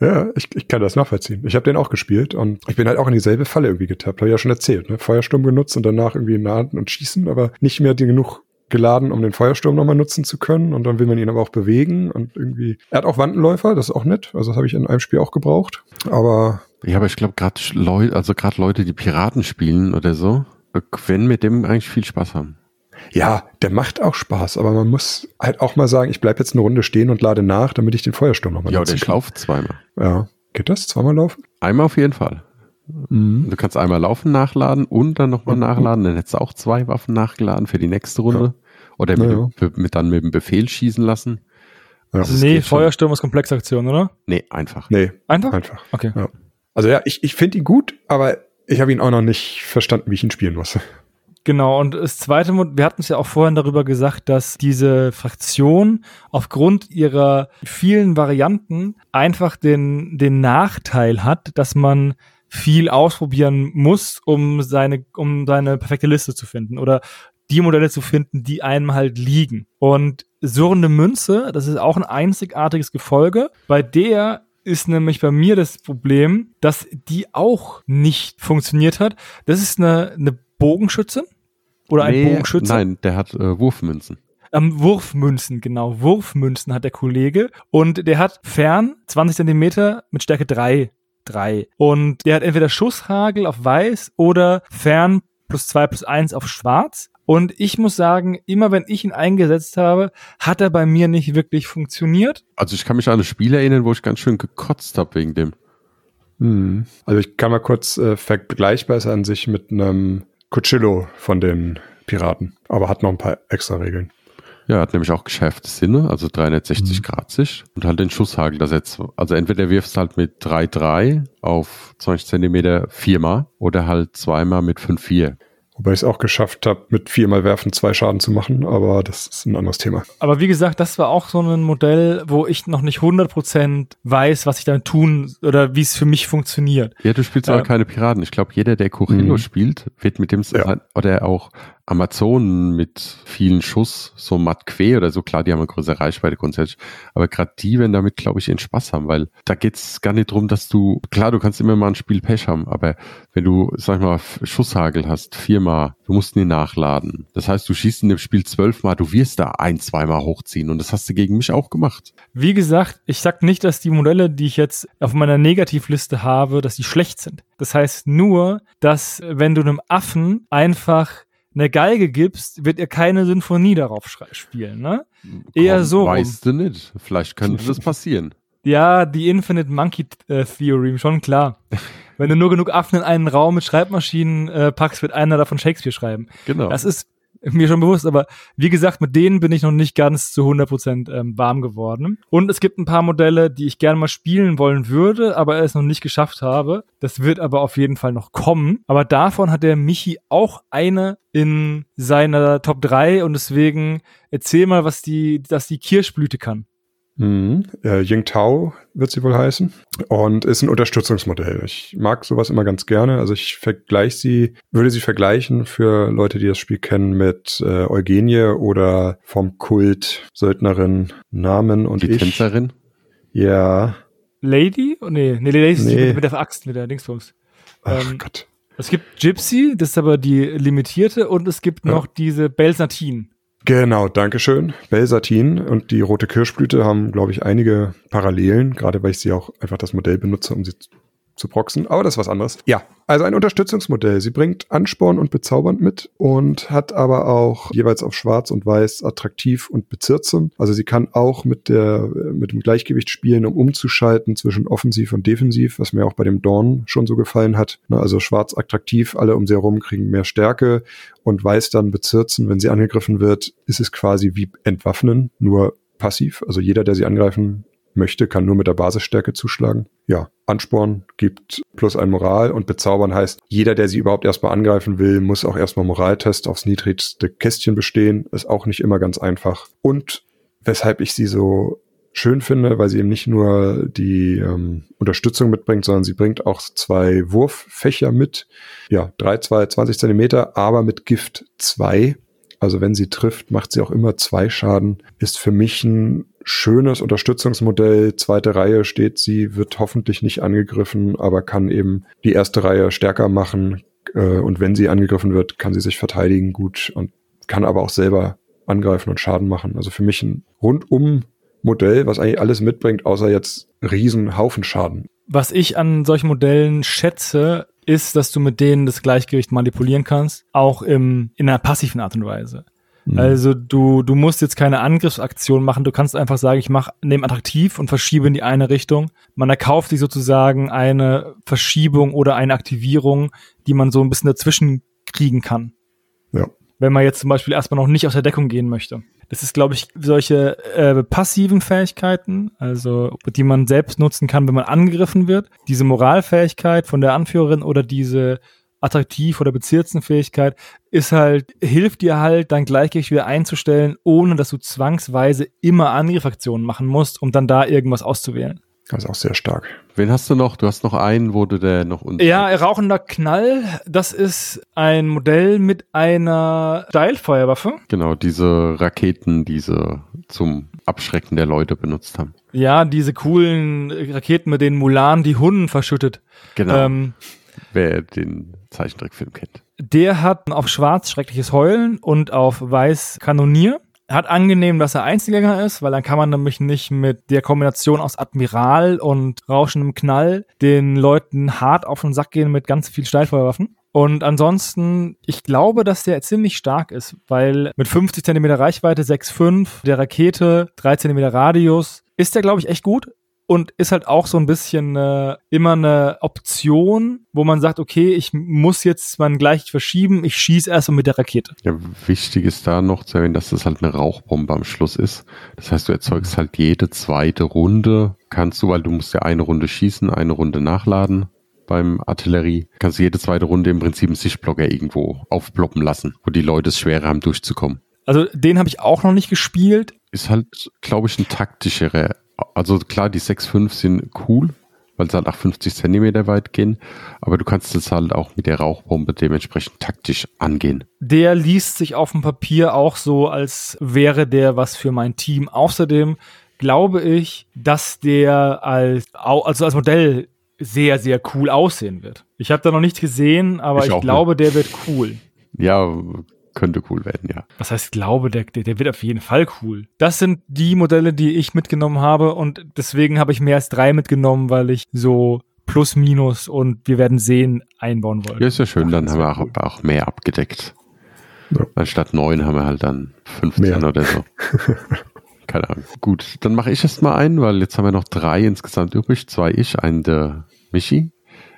Ja, ich, ich kann das nachvollziehen. Ich habe den auch gespielt und ich bin halt auch in dieselbe Falle irgendwie getappt. Habe ich ja schon erzählt. Ne? Feuersturm genutzt und danach irgendwie nahen und schießen, aber nicht mehr genug geladen, um den Feuersturm nochmal nutzen zu können. Und dann will man ihn aber auch bewegen und irgendwie. Er hat auch Wandenläufer, das ist auch nett. Also das habe ich in einem Spiel auch gebraucht. Aber ja, aber ich glaube gerade Leute, also gerade Leute, die Piraten spielen oder so, können mit dem eigentlich viel Spaß haben. Ja, der macht auch Spaß, aber man muss halt auch mal sagen, ich bleib jetzt eine Runde stehen und lade nach, damit ich den Feuersturm nochmal Ja, oder ich laufe zweimal. Ja. Geht das? Zweimal laufen? Einmal auf jeden Fall. Mhm. Du kannst einmal laufen nachladen und dann nochmal nachladen. Dann hättest du auch zwei Waffen nachgeladen für die nächste Runde. Ja. Oder mit, Ja, mit, mit, dann mit dem Befehl schießen lassen. Ja. Das nee, geht schon. Feuersturm ist Komplexaktion, oder? Nee, einfach. Nee, Einfach? einfach. Okay. Ja. Also ja, ich, ich finde ihn gut, aber ich habe ihn auch noch nicht verstanden, wie ich ihn spielen muss. Genau, und das zweite, wir hatten es ja auch vorhin darüber gesagt, dass diese Fraktion aufgrund ihrer vielen Varianten einfach den, den Nachteil hat, dass man viel ausprobieren muss, um seine, um seine perfekte Liste zu finden oder die Modelle zu finden, die einem halt liegen. Und surrende Münze, das ist auch ein einzigartiges Gefolge. Bei der ist nämlich bei mir das Problem, dass die auch nicht funktioniert hat. Das ist eine, eine Bogenschütze oder ein Nee, Bogenschütze. Nein, der hat äh, Wurfmünzen. Ähm, Wurfmünzen, genau. Wurfmünzen hat der Kollege. Und der hat fern 20 Zentimeter mit Stärke 3. 3. Und der hat entweder Schusshagel auf weiß oder fern plus 2 plus 1 auf schwarz. Und ich muss sagen, immer wenn ich ihn eingesetzt habe, hat er bei mir nicht wirklich funktioniert. Also ich kann mich an ein Spiel erinnern, wo ich ganz schön gekotzt habe wegen dem. Hm. Also ich kann mal kurz äh, vergleichbar ist an sich mit einem Cuchillo von den Piraten, aber hat noch ein paar extra Regeln. Ja, er hat nämlich auch geschärfte Sinne, also 360 Mhm. Grad Sicht und halt den Schusshagel. Das jetzt, also entweder wirfst halt mit 3,3 auf 20 Zentimeter viermal oder halt zweimal mit 5,4. Wobei ich es auch geschafft habe, mit viermal werfen zwei Schaden zu machen, aber das ist ein anderes Thema. Aber wie gesagt, das war auch so ein Modell, wo ich noch nicht 100% weiß, was ich damit tun oder wie es für mich funktioniert. Ja, du spielst Ja. aber keine Piraten. Ich glaube, jeder, der Corillo Mhm. spielt, wird mit dem Ja. oder auch Amazonen mit vielen Schuss, so Matque oder so, klar, die haben eine größere Reichweite grundsätzlich. Aber gerade die werden damit, glaube ich, ihren Spaß haben, weil da geht's gar nicht drum, dass du, klar, du kannst immer mal ein Spiel Pech haben, aber wenn du, sag ich mal, Schusshagel hast, viermal, du musst ihn nachladen. Das heißt, du schießt in dem Spiel zwölfmal, du wirst da ein, zweimal hochziehen und das hast du gegen mich auch gemacht. Wie gesagt, ich sag nicht, dass die Modelle, die ich jetzt auf meiner Negativliste habe, dass die schlecht sind. Das heißt nur, dass wenn du einem Affen einfach eine Geige gibst, wird er keine Sinfonie darauf spielen, ne? Eher Komm, so rum. Weißt du nicht. Vielleicht könnte das passieren. Ja, die Infinite Monkey äh, Theory, schon klar. wenn du nur genug Affen in einen Raum mit Schreibmaschinen äh, packst, wird einer davon Shakespeare schreiben. Genau. Das ist <laughs> mir schon bewusst, aber wie gesagt, mit denen bin ich noch nicht ganz zu 100% ähm, warm geworden. Und es gibt ein paar Modelle, die ich gerne mal spielen wollen würde, aber es noch nicht geschafft habe. Das wird aber auf jeden Fall noch kommen. Aber davon hat der Michi auch eine in seiner Top 3 und deswegen erzähl mal, was die, dass die Kirschblüte kann. Mhm. Äh, Yingtao wird sie wohl heißen und ist ein Unterstützungsmodell. Ich mag sowas immer ganz gerne. Also ich vergleiche sie, würde sie vergleichen für Leute, die das Spiel kennen mit äh, Eugenie oder vom Kult Söldnerin Namen und die ich. Tänzerin. Ja. Lady? Oh, nee, nee, Lady ist Nee. mit, mit der Axt, mit der Dingsbums. Ach Ähm, Gott. Es gibt Gypsy, das ist aber die limitierte, und es gibt Ja. noch diese Belsatin. Genau, Dankeschön. Belsatin und die rote Kirschblüte haben, glaube ich, einige Parallelen, gerade weil ich sie auch einfach das Modell benutze, um sie zu, proxen. Aber das ist was anderes. Ja, also ein Unterstützungsmodell. Sie bringt Ansporn und bezaubernd mit und hat aber auch jeweils auf Schwarz und Weiß attraktiv und bezirksam. Also sie kann auch mit der mit dem Gleichgewicht spielen, um umzuschalten zwischen offensiv und defensiv, was mir auch bei dem Dawn schon so gefallen hat. Ne, Also Schwarz attraktiv, alle um sie herum kriegen mehr Stärke und Weiß dann bezirzen, wenn sie angegriffen wird, ist es quasi wie entwaffnen, nur passiv. Also jeder, der sie angreifen möchte, kann nur mit der Basisstärke zuschlagen. Ja, Ansporn gibt plus ein Moral und bezaubern heißt, jeder, der sie überhaupt erstmal angreifen will, muss auch erstmal Moraltest aufs niedrigste Kästchen bestehen. Ist auch nicht immer ganz einfach. Und weshalb ich sie so schön finde, weil sie eben nicht nur die ähm, Unterstützung mitbringt, sondern sie bringt auch zwei Wurffächer mit. Ja, 3, 2, 20 Zentimeter, aber mit Gift 2. Also wenn sie trifft, macht sie auch immer zwei Schaden. Ist für mich ein schönes Unterstützungsmodell. Zweite Reihe steht sie, wird hoffentlich nicht angegriffen, aber kann eben die erste Reihe stärker machen. Äh, und wenn sie angegriffen wird, kann sie sich verteidigen gut und kann aber auch selber angreifen und Schaden machen. Also für mich ein rundum Modell, was eigentlich alles mitbringt, außer jetzt riesen Haufen Schaden. Was ich an solchen Modellen schätze, ist, dass du mit denen das Gleichgewicht manipulieren kannst, auch im, in einer passiven Art und Weise. Mhm. Also du, du musst jetzt keine Angriffsaktion machen, du kannst einfach sagen, ich mache nehme attraktiv und verschiebe in die eine Richtung. Man erkauft sich sozusagen eine Verschiebung oder eine Aktivierung, die man so ein bisschen dazwischen kriegen kann. Ja. Wenn man jetzt zum Beispiel erstmal noch nicht aus der Deckung gehen möchte. Das ist, glaube ich, solche äh, passiven Fähigkeiten, also die man selbst nutzen kann, wenn man angegriffen wird. Diese Moralfähigkeit von der Anführerin oder diese attraktiv oder Bezirzenfähigkeit ist halt, hilft dir halt, dein Gleichgewicht wieder einzustellen, ohne dass du zwangsweise immer Angriffaktionen machen musst, um dann da irgendwas auszuwählen. Das ist auch sehr stark. Wen hast du noch? Du hast noch einen, wo du der noch unten. Ja, rauchender Knall. Das ist ein Modell mit einer Steilfeuerwaffe. Genau, diese Raketen, die sie zum Abschrecken der Leute benutzt haben. Ja, diese coolen Raketen, mit denen Mulan die Hunden verschüttet. Genau. Ähm, Wer den Zeichentrickfilm kennt. Der hat auf Schwarz schreckliches Heulen und auf Weiß Kanonier hat angenehm, dass er Einzelgänger ist, weil dann kann man nämlich nicht mit der Kombination aus Admiral und rauschendem Knall den Leuten hart auf den Sack gehen mit ganz viel Steilfeuerwaffen. Und ansonsten, ich glaube, dass der ziemlich stark ist, weil mit 50 Zentimeter Reichweite, 6,5 der Rakete, 3 Zentimeter Radius, ist der, glaube ich, echt gut und ist halt auch so ein bisschen äh, immer eine Option, wo man sagt, okay, ich muss jetzt mein gleich verschieben, ich schieße erst mal mit der Rakete. Ja, wichtig ist da noch zu erwähnen, dass das halt eine Rauchbombe am Schluss ist. Das heißt, du erzeugst halt jede zweite Runde, kannst du, weil du musst ja eine Runde schießen, eine Runde nachladen beim Artillerie, kannst du jede zweite Runde im Prinzip einen Sichtblocker irgendwo aufploppen lassen, wo die Leute es schwerer haben durchzukommen. Also den habe ich auch noch nicht gespielt. Ist halt, glaube ich, ein taktischerer also klar, die 6.5 sind cool, weil sie halt auch 50 Zentimeter weit gehen, aber du kannst es halt auch mit der Rauchbombe dementsprechend taktisch angehen. Der liest sich auf dem Papier auch so, als wäre der was für mein Team. Außerdem glaube ich, dass der als, also als Modell sehr, sehr cool aussehen wird. Ich habe da noch nichts gesehen, aber ich, ich glaube, nicht. der wird cool. Ja, könnte cool werden, ja. Was heißt glaube, der, der, der wird auf jeden Fall cool. Das sind die Modelle, die ich mitgenommen habe und deswegen habe ich mehr als drei mitgenommen, weil ich so plus minus und wir werden sehen einbauen wollte. Ja, ist ja schön, Ach, dann haben wir auch, auch, mehr abgedeckt. Ja. Anstatt neun haben wir halt dann 15 mehr. oder so. <laughs> Keine Ahnung. Gut, dann mache ich erst mal einen, weil jetzt haben wir noch drei insgesamt übrig. Zwei ich, einen der Michi.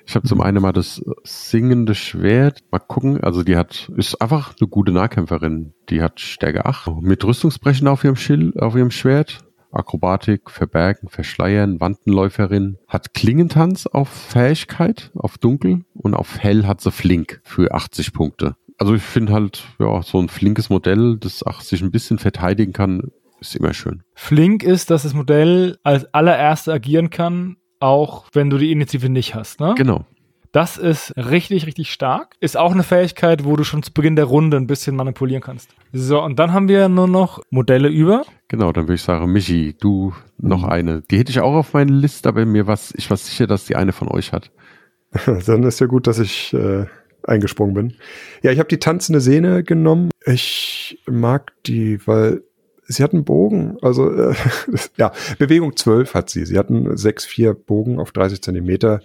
Ich habe zum einen mal das singende Schwert. Mal gucken. Also die hat, ist einfach eine gute Nahkämpferin. Die hat Stärke 8. Mit Rüstungsbrechen auf ihrem Schild, auf ihrem Schwert. Akrobatik, Verbergen, Verschleiern, Wandenläuferin. Hat Klingentanz auf Fähigkeit, auf Dunkel. Und auf Hell hat sie Flink für 80 Punkte. Also ich finde halt, ja, so ein flinkes Modell, das auch sich ein bisschen verteidigen kann, ist immer schön. Flink ist, dass das Modell als allererste agieren kann auch wenn du die Initiative nicht hast, ne? Genau. Das ist richtig, richtig stark. Ist auch eine Fähigkeit, wo du schon zu Beginn der Runde ein bisschen manipulieren kannst. So, und dann haben wir nur noch Modelle über. Genau, dann würde ich sagen, Michi, du noch eine. Die hätte ich auch auf meiner Liste, aber mir was, ich war sicher, dass die eine von euch hat. <laughs> dann ist ja gut, dass ich äh, eingesprungen bin. Ja, ich habe die tanzende Sehne genommen. Ich mag die, weil sie hat einen Bogen, also äh, <laughs> ja, Bewegung 12 hat sie. Sie hat einen 6-4 Bogen auf 30 Zentimeter.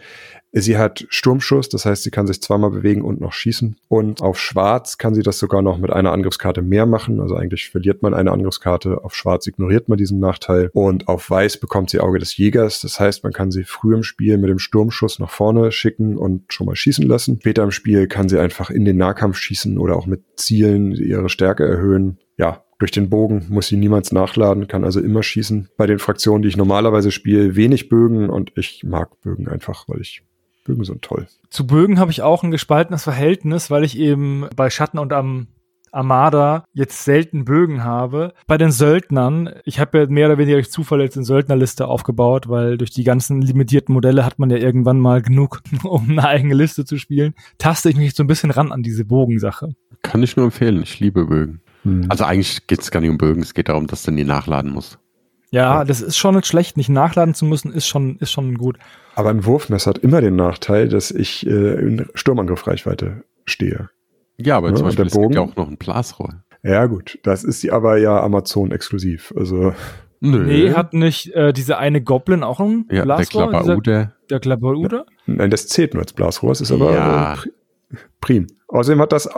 Sie hat Sturmschuss, das heißt, sie kann sich zweimal bewegen und noch schießen. Und auf Schwarz kann sie das sogar noch mit einer Angriffskarte mehr machen. Also eigentlich verliert man eine Angriffskarte. Auf Schwarz ignoriert man diesen Nachteil. Und auf Weiß bekommt sie Auge des Jägers. Das heißt, man kann sie früh im Spiel mit dem Sturmschuss nach vorne schicken und schon mal schießen lassen. Später im Spiel kann sie einfach in den Nahkampf schießen oder auch mit Zielen ihre Stärke erhöhen. Ja, Durch den Bogen muss sie niemals nachladen, kann also immer schießen. Bei den Fraktionen, die ich normalerweise spiele, wenig Bögen und ich mag Bögen einfach, weil ich Bögen sind toll. Zu Bögen habe ich auch ein gespaltenes Verhältnis, weil ich eben bei Schatten und am Armada jetzt selten Bögen habe. Bei den Söldnern, ich habe ja mehr oder weniger durch Zufall jetzt eine Söldnerliste aufgebaut, weil durch die ganzen limitierten Modelle hat man ja irgendwann mal genug, <laughs> um eine eigene Liste zu spielen. Taste ich mich so ein bisschen ran an diese Bogensache. Kann ich nur empfehlen. Ich liebe Bögen. Hm. Also eigentlich geht es gar nicht um Bögen, es geht darum, dass du nie nachladen musst. Ja, das ist schon nicht schlecht. Nicht nachladen zu müssen, ist schon, ist schon gut. Aber ein Wurfmesser hat immer den Nachteil, dass ich äh, in Sturmangriffreichweite stehe. Ja, aber ja, zum Beispiel es gibt ja auch noch ein Blasrohr. Ja, gut. Das ist aber ja Amazon exklusiv. Also. Nö. Nee, hat nicht äh, diese eine Goblin auch ein ja, Blasrohr? Der Klabaude. Der Klabaude? Nein, das zählt nur als Blasrohr. Es ist aber ja. äh, prim. Außerdem hat das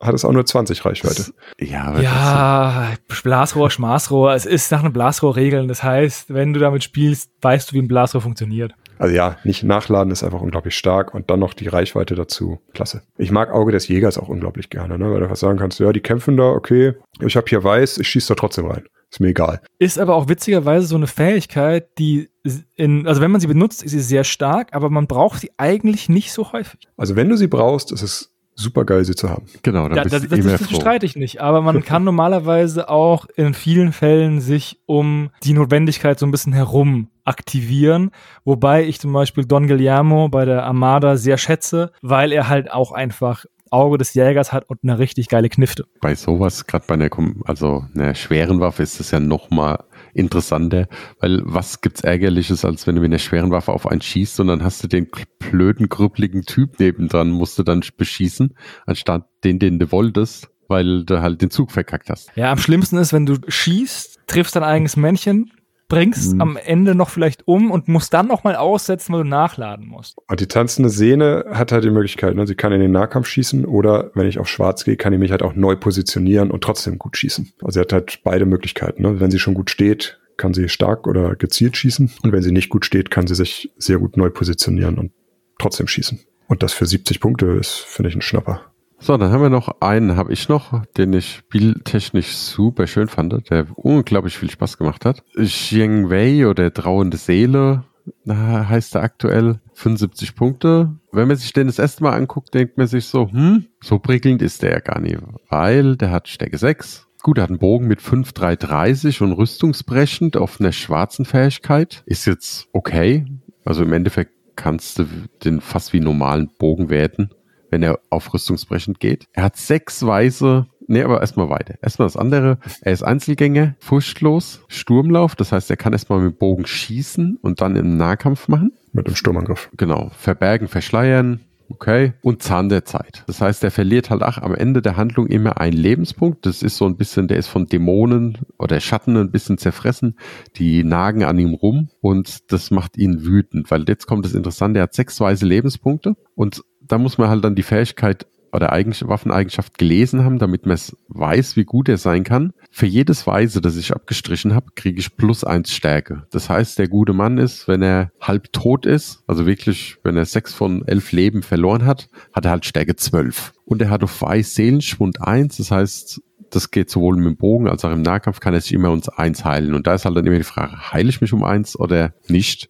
hat es auch nur 20 Reichweite. Ja, ja Blasrohr, Schmaßrohr. Es ist nach einem Blasrohr regeln. Das heißt, wenn du damit spielst, weißt du, wie ein Blasrohr funktioniert. Also ja, nicht nachladen ist einfach unglaublich stark und dann noch die Reichweite dazu. Klasse. Ich mag Auge des Jägers auch unglaublich gerne, ne? weil du was sagen kannst, ja, die kämpfen da, okay, ich habe hier weiß, ich schieße da trotzdem rein. Ist mir egal. Ist aber auch witzigerweise so eine Fähigkeit, die in, also wenn man sie benutzt, ist sie sehr stark, aber man braucht sie eigentlich nicht so häufig. Also wenn du sie brauchst, ist es super geil, sie zu haben. Genau, dann ja, bist das, du das, das streite ich nicht, aber man <laughs> kann normalerweise auch in vielen Fällen sich um die Notwendigkeit so ein bisschen herum aktivieren, wobei ich zum Beispiel Don Guillermo bei der Armada sehr schätze, weil er halt auch einfach Auge des Jägers hat und eine richtig geile Knifte. Bei sowas, gerade bei einer, also einer schweren Waffe, ist das ja noch mal interessanter, weil was gibt's ärgerliches, als wenn du mit einer schweren Waffe auf einen schießt und dann hast du den blöden, krüppeligen Typ nebendran, musst du dann beschießen, anstatt den, den du wolltest, weil du halt den Zug verkackt hast. Ja, am schlimmsten ist, wenn du schießt, triffst dein eigenes Männchen, bringst mhm. am Ende noch vielleicht um und musst dann noch mal aussetzen, weil du nachladen musst. Und die tanzende Sehne hat halt die Möglichkeit, ne? sie kann in den Nahkampf schießen oder wenn ich auf schwarz gehe, kann ich mich halt auch neu positionieren und trotzdem gut schießen. Also sie hat halt beide Möglichkeiten. Ne? Wenn sie schon gut steht, kann sie stark oder gezielt schießen und wenn sie nicht gut steht, kann sie sich sehr gut neu positionieren und trotzdem schießen. Und das für 70 Punkte ist, finde ich, ein Schnapper. So, dann haben wir noch einen, habe ich noch, den ich spieltechnisch super schön fand, der unglaublich viel Spaß gemacht hat. Xiang Wei oder Trauende Seele heißt er aktuell 75 Punkte. Wenn man sich den das erste Mal anguckt, denkt man sich so, hm, so prickelnd ist der ja gar nicht, weil der hat Stärke 6. Gut, er hat einen Bogen mit 5,330 und rüstungsbrechend auf einer schwarzen Fähigkeit. Ist jetzt okay. Also im Endeffekt kannst du den fast wie normalen Bogen werten wenn er auf Rüstungsbrechend geht. Er hat sechs Weise, nee, aber erstmal weiter. Erstmal das andere. Er ist Einzelgänger, furchtlos, Sturmlauf. Das heißt, er kann erstmal mit Bogen schießen und dann im Nahkampf machen. Mit dem Sturmangriff. Genau. Verbergen, verschleiern, Okay. Und Zahn der Zeit. Das heißt, er verliert halt auch am Ende der Handlung immer einen Lebenspunkt. Das ist so ein bisschen, der ist von Dämonen oder Schatten ein bisschen zerfressen. Die nagen an ihm rum und das macht ihn wütend, weil jetzt kommt das Interessante, er hat sechs weise Lebenspunkte und da muss man halt dann die Fähigkeit oder eigentliche Waffeneigenschaft gelesen haben, damit man es weiß, wie gut er sein kann. Für jedes Weise, das ich abgestrichen habe, kriege ich plus eins Stärke. Das heißt, der gute Mann ist, wenn er halb tot ist, also wirklich, wenn er sechs von elf Leben verloren hat, hat er halt Stärke zwölf. Und er hat auf Weiß Seelenschwund eins, das heißt, das geht sowohl mit dem Bogen als auch im Nahkampf, kann er sich immer uns eins heilen. Und da ist halt dann immer die Frage, heile ich mich um eins oder nicht?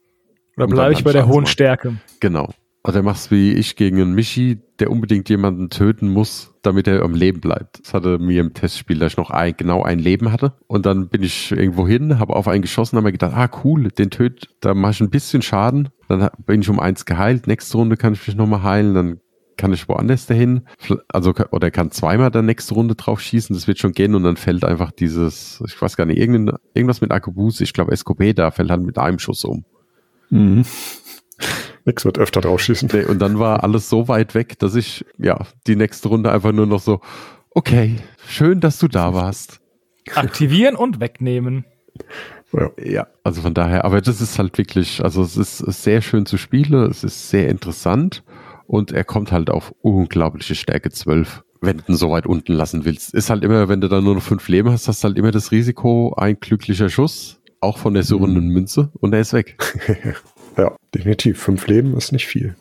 Oder bleibe ich bei der hohen Stärke? Genau. Also er macht wie ich gegen einen Michi, der unbedingt jemanden töten muss, damit er am Leben bleibt. Das hatte mir im Testspiel, dass ich noch ein, genau ein Leben hatte. Und dann bin ich irgendwo hin, habe auf einen geschossen, habe mir gedacht, ah cool, den töt, da mache ich ein bisschen Schaden. Dann bin ich um eins geheilt. Nächste Runde kann ich mich nochmal heilen. Dann kann ich woanders dahin. Also, oder kann zweimal der nächste Runde drauf schießen. Das wird schon gehen. Und dann fällt einfach dieses, ich weiß gar nicht, irgendwas mit Akubus, ich glaube da fällt halt mit einem Schuss um. Mhm. <laughs> Nix wird öfter draufschießen. Nee, und dann war alles so weit weg, dass ich, ja, die nächste Runde einfach nur noch so, okay, schön, dass du da warst. Aktivieren und wegnehmen. Ja. ja, also von daher, aber das ist halt wirklich, also es ist, sehr schön zu spielen, es ist sehr interessant und er kommt halt auf unglaubliche Stärke 12 wenn du ihn so weit unten lassen willst. Ist halt immer, wenn du dann nur noch fünf Leben hast, hast du halt immer das Risiko, ein glücklicher Schuss, auch von der surrenden mhm. Münze und er ist weg. <laughs> Ja, definitiv. Fünf Leben ist nicht viel.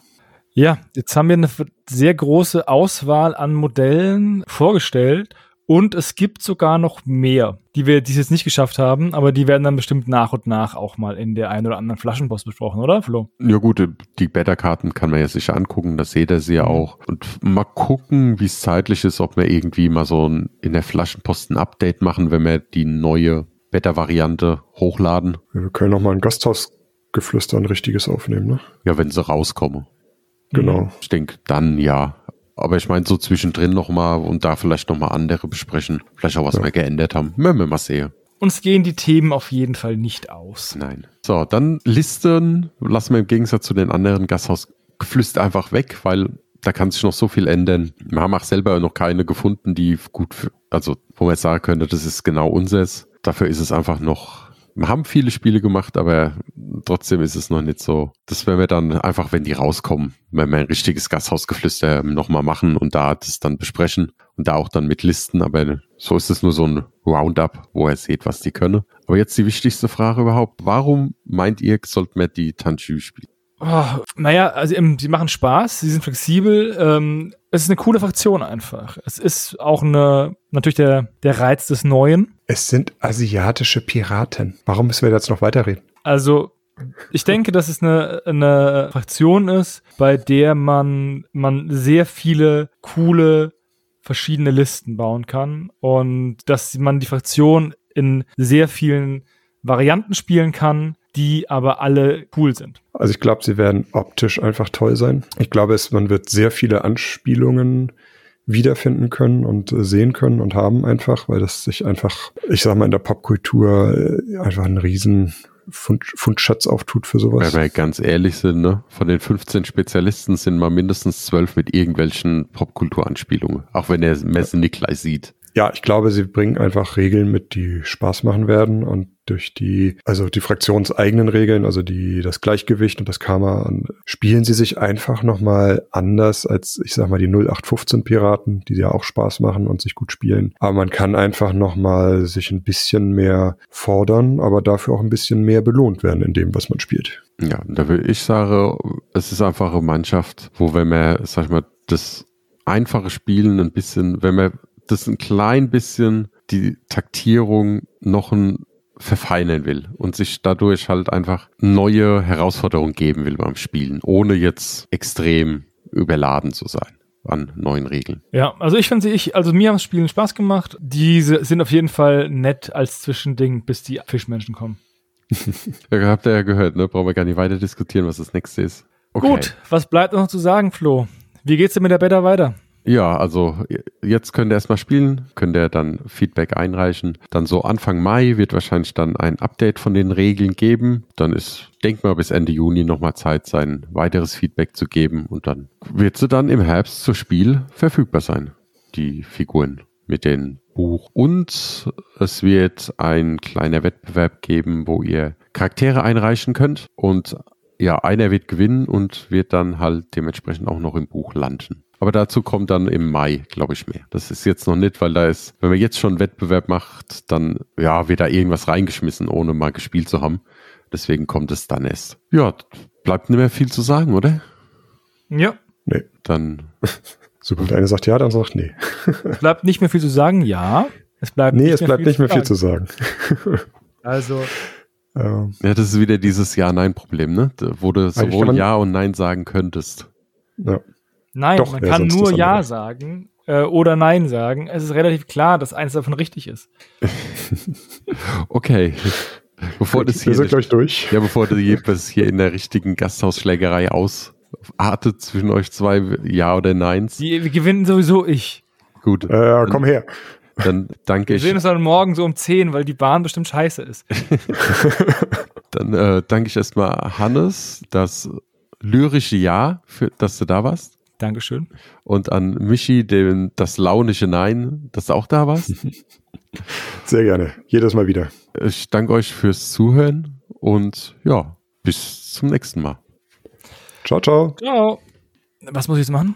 Ja, jetzt haben wir eine sehr große Auswahl an Modellen vorgestellt Und es gibt sogar noch mehr, die wir dies jetzt nicht geschafft haben, aber die werden dann bestimmt nach und nach auch mal in der einen oder anderen Flaschenpost besprochen, oder Flo? Ja gut, die Beta-Karten kann man ja sicher angucken, das seht ihr sie ja auch. Und mal gucken, wie es zeitlich ist, ob wir irgendwie mal so ein, in der Flaschenpost ein Update machen, wenn wir die neue Beta-Variante hochladen. Wir können noch mal ein Gasthausgeflüster ein richtiges aufnehmen, ne? Ja, wenn sie rauskommen. Genau. Ich denke, dann ja. Aber ich meine, so zwischendrin nochmal und da vielleicht nochmal andere besprechen. Vielleicht auch, was Ja. wir geändert haben. Werden wir mal sehen. Uns gehen die Themen auf jeden Fall nicht aus. Nein. So, dann Listen lassen wir im Gegensatz zu den anderen Gasthausgeflüster einfach weg, weil da kann sich noch so viel ändern. Wir haben auch selber noch keine gefunden, die gut, für, also wo man jetzt sagen könnte, das ist genau unseres. Dafür ist es einfach noch, haben viele Spiele gemacht, aber trotzdem ist es noch nicht so. Das werden wir dann einfach, wenn die rauskommen, wenn wir ein richtiges Gasthausgeflüster nochmal machen und da das dann besprechen und da auch dann mit Listen, aber so ist es nur so ein Roundup, wo ihr seht, was die können. Aber jetzt die wichtigste Frage überhaupt. Warum meint ihr, sollten wir die Tanchu spielen? Oh, naja, also sie machen Spaß, sie sind flexibel. Ähm, es ist eine coole Fraktion einfach. Es ist auch eine, natürlich der, der Reiz des Neuen. Es sind asiatische Piraten. Warum müssen wir jetzt noch weiterreden? Also ich denke, dass es eine, eine Fraktion ist, bei der man, man sehr viele coole verschiedene Listen bauen kann und dass man die Fraktion in sehr vielen Varianten spielen kann, die aber alle cool sind. Also ich glaube, sie werden optisch einfach toll sein. Ich glaube, es, man wird sehr viele Anspielungen wiederfinden können und äh, sehen können und haben einfach, weil das sich einfach, ich sag mal, in der Popkultur äh, einfach einen riesen Fund, Fundschatz auftut für sowas. Wenn wir ganz ehrlich sind, ne? von den 15 Spezialisten sind mal mindestens 12 mit irgendwelchen Popkulturanspielungen. Auch wenn er Messe gleich sieht. Ja, ich glaube, sie bringen einfach Regeln mit, die Spaß machen werden und durch die, also die fraktionseigenen Regeln, also die, das Gleichgewicht und das Karma, spielen sie sich einfach nochmal anders als, ich sag mal, die 0815 Piraten, die ja auch Spaß machen und sich gut spielen. Aber man kann einfach nochmal sich ein bisschen mehr fordern, aber dafür auch ein bisschen mehr belohnt werden in dem, was man spielt. Ja, da würde ich sagen, es ist einfach eine Mannschaft, wo wenn man, sag ich mal, das einfache Spielen ein bisschen, wenn man das ein klein bisschen die Taktierung noch ein verfeinern will und sich dadurch halt einfach neue Herausforderungen geben will beim Spielen, ohne jetzt extrem überladen zu sein an neuen Regeln. Ja, also ich finde sie, ich, also mir haben Spielen Spaß gemacht. Diese sind auf jeden Fall nett als Zwischending, bis die Fischmenschen kommen. <laughs> Ja, habt ihr ja gehört, ne? Brauchen wir gar nicht weiter diskutieren, was das nächste ist. Okay. Gut, was bleibt noch zu sagen, Flo? Wie geht's denn mit der Beta weiter? Ja, also jetzt könnt ihr erstmal spielen, könnt ihr dann Feedback einreichen. Dann so Anfang Mai wird wahrscheinlich dann ein Update von den Regeln geben. Dann ist, denk mal, bis Ende Juni nochmal Zeit, sein weiteres Feedback zu geben. Und dann wird sie dann im Herbst zur Spiel verfügbar sein. Die Figuren mit dem Buch. Und es wird ein kleiner Wettbewerb geben, wo ihr Charaktere einreichen könnt. Und ja, einer wird gewinnen und wird dann halt dementsprechend auch noch im Buch landen. Aber dazu kommt dann im Mai, glaube ich, mehr. Das ist jetzt noch nicht, weil da ist, wenn man jetzt schon einen Wettbewerb macht, dann ja, wird da irgendwas reingeschmissen, ohne mal gespielt zu haben. Deswegen kommt es dann erst. Ja, bleibt nicht mehr viel zu sagen, oder? Ja, Nee. Dann, <laughs> Sobald einer sagt ja, dann sagt nee. es <laughs> bleibt nicht mehr viel zu sagen, ja. Es bleibt Nee, es bleibt nicht mehr viel zu sagen. <laughs> Also, Ähm, ja, das ist wieder dieses Ja-Nein-Problem, ne? Wo du sowohl man- Ja und Nein sagen könntest. ja. Nein, Doch, man kann nur Ja andere? sagen äh, oder Nein sagen. Es ist relativ klar, dass eins davon richtig ist. <laughs> Okay. Bevor das Wir hier, sind gleich durch. ja, bevor das hier, in der richtigen Gasthausschlägerei ausartet zwischen euch zwei Ja oder Neins. Die, wir gewinnen sowieso ich. Gut, Äh, komm her. dann danke Wir ich. sehen uns dann morgen so um 10, weil die Bahn bestimmt scheiße ist. <laughs> Dann äh, danke ich erstmal Hannes, das lyrische Ja, für, dass du da warst. Dankeschön. Und an Michi, den, das launische Nein, dass du auch da warst. <laughs> Sehr gerne. Jedes Mal wieder. Ich danke euch fürs Zuhören und ja, bis zum nächsten Mal. Ciao, ciao. Ciao. Was muss ich jetzt machen?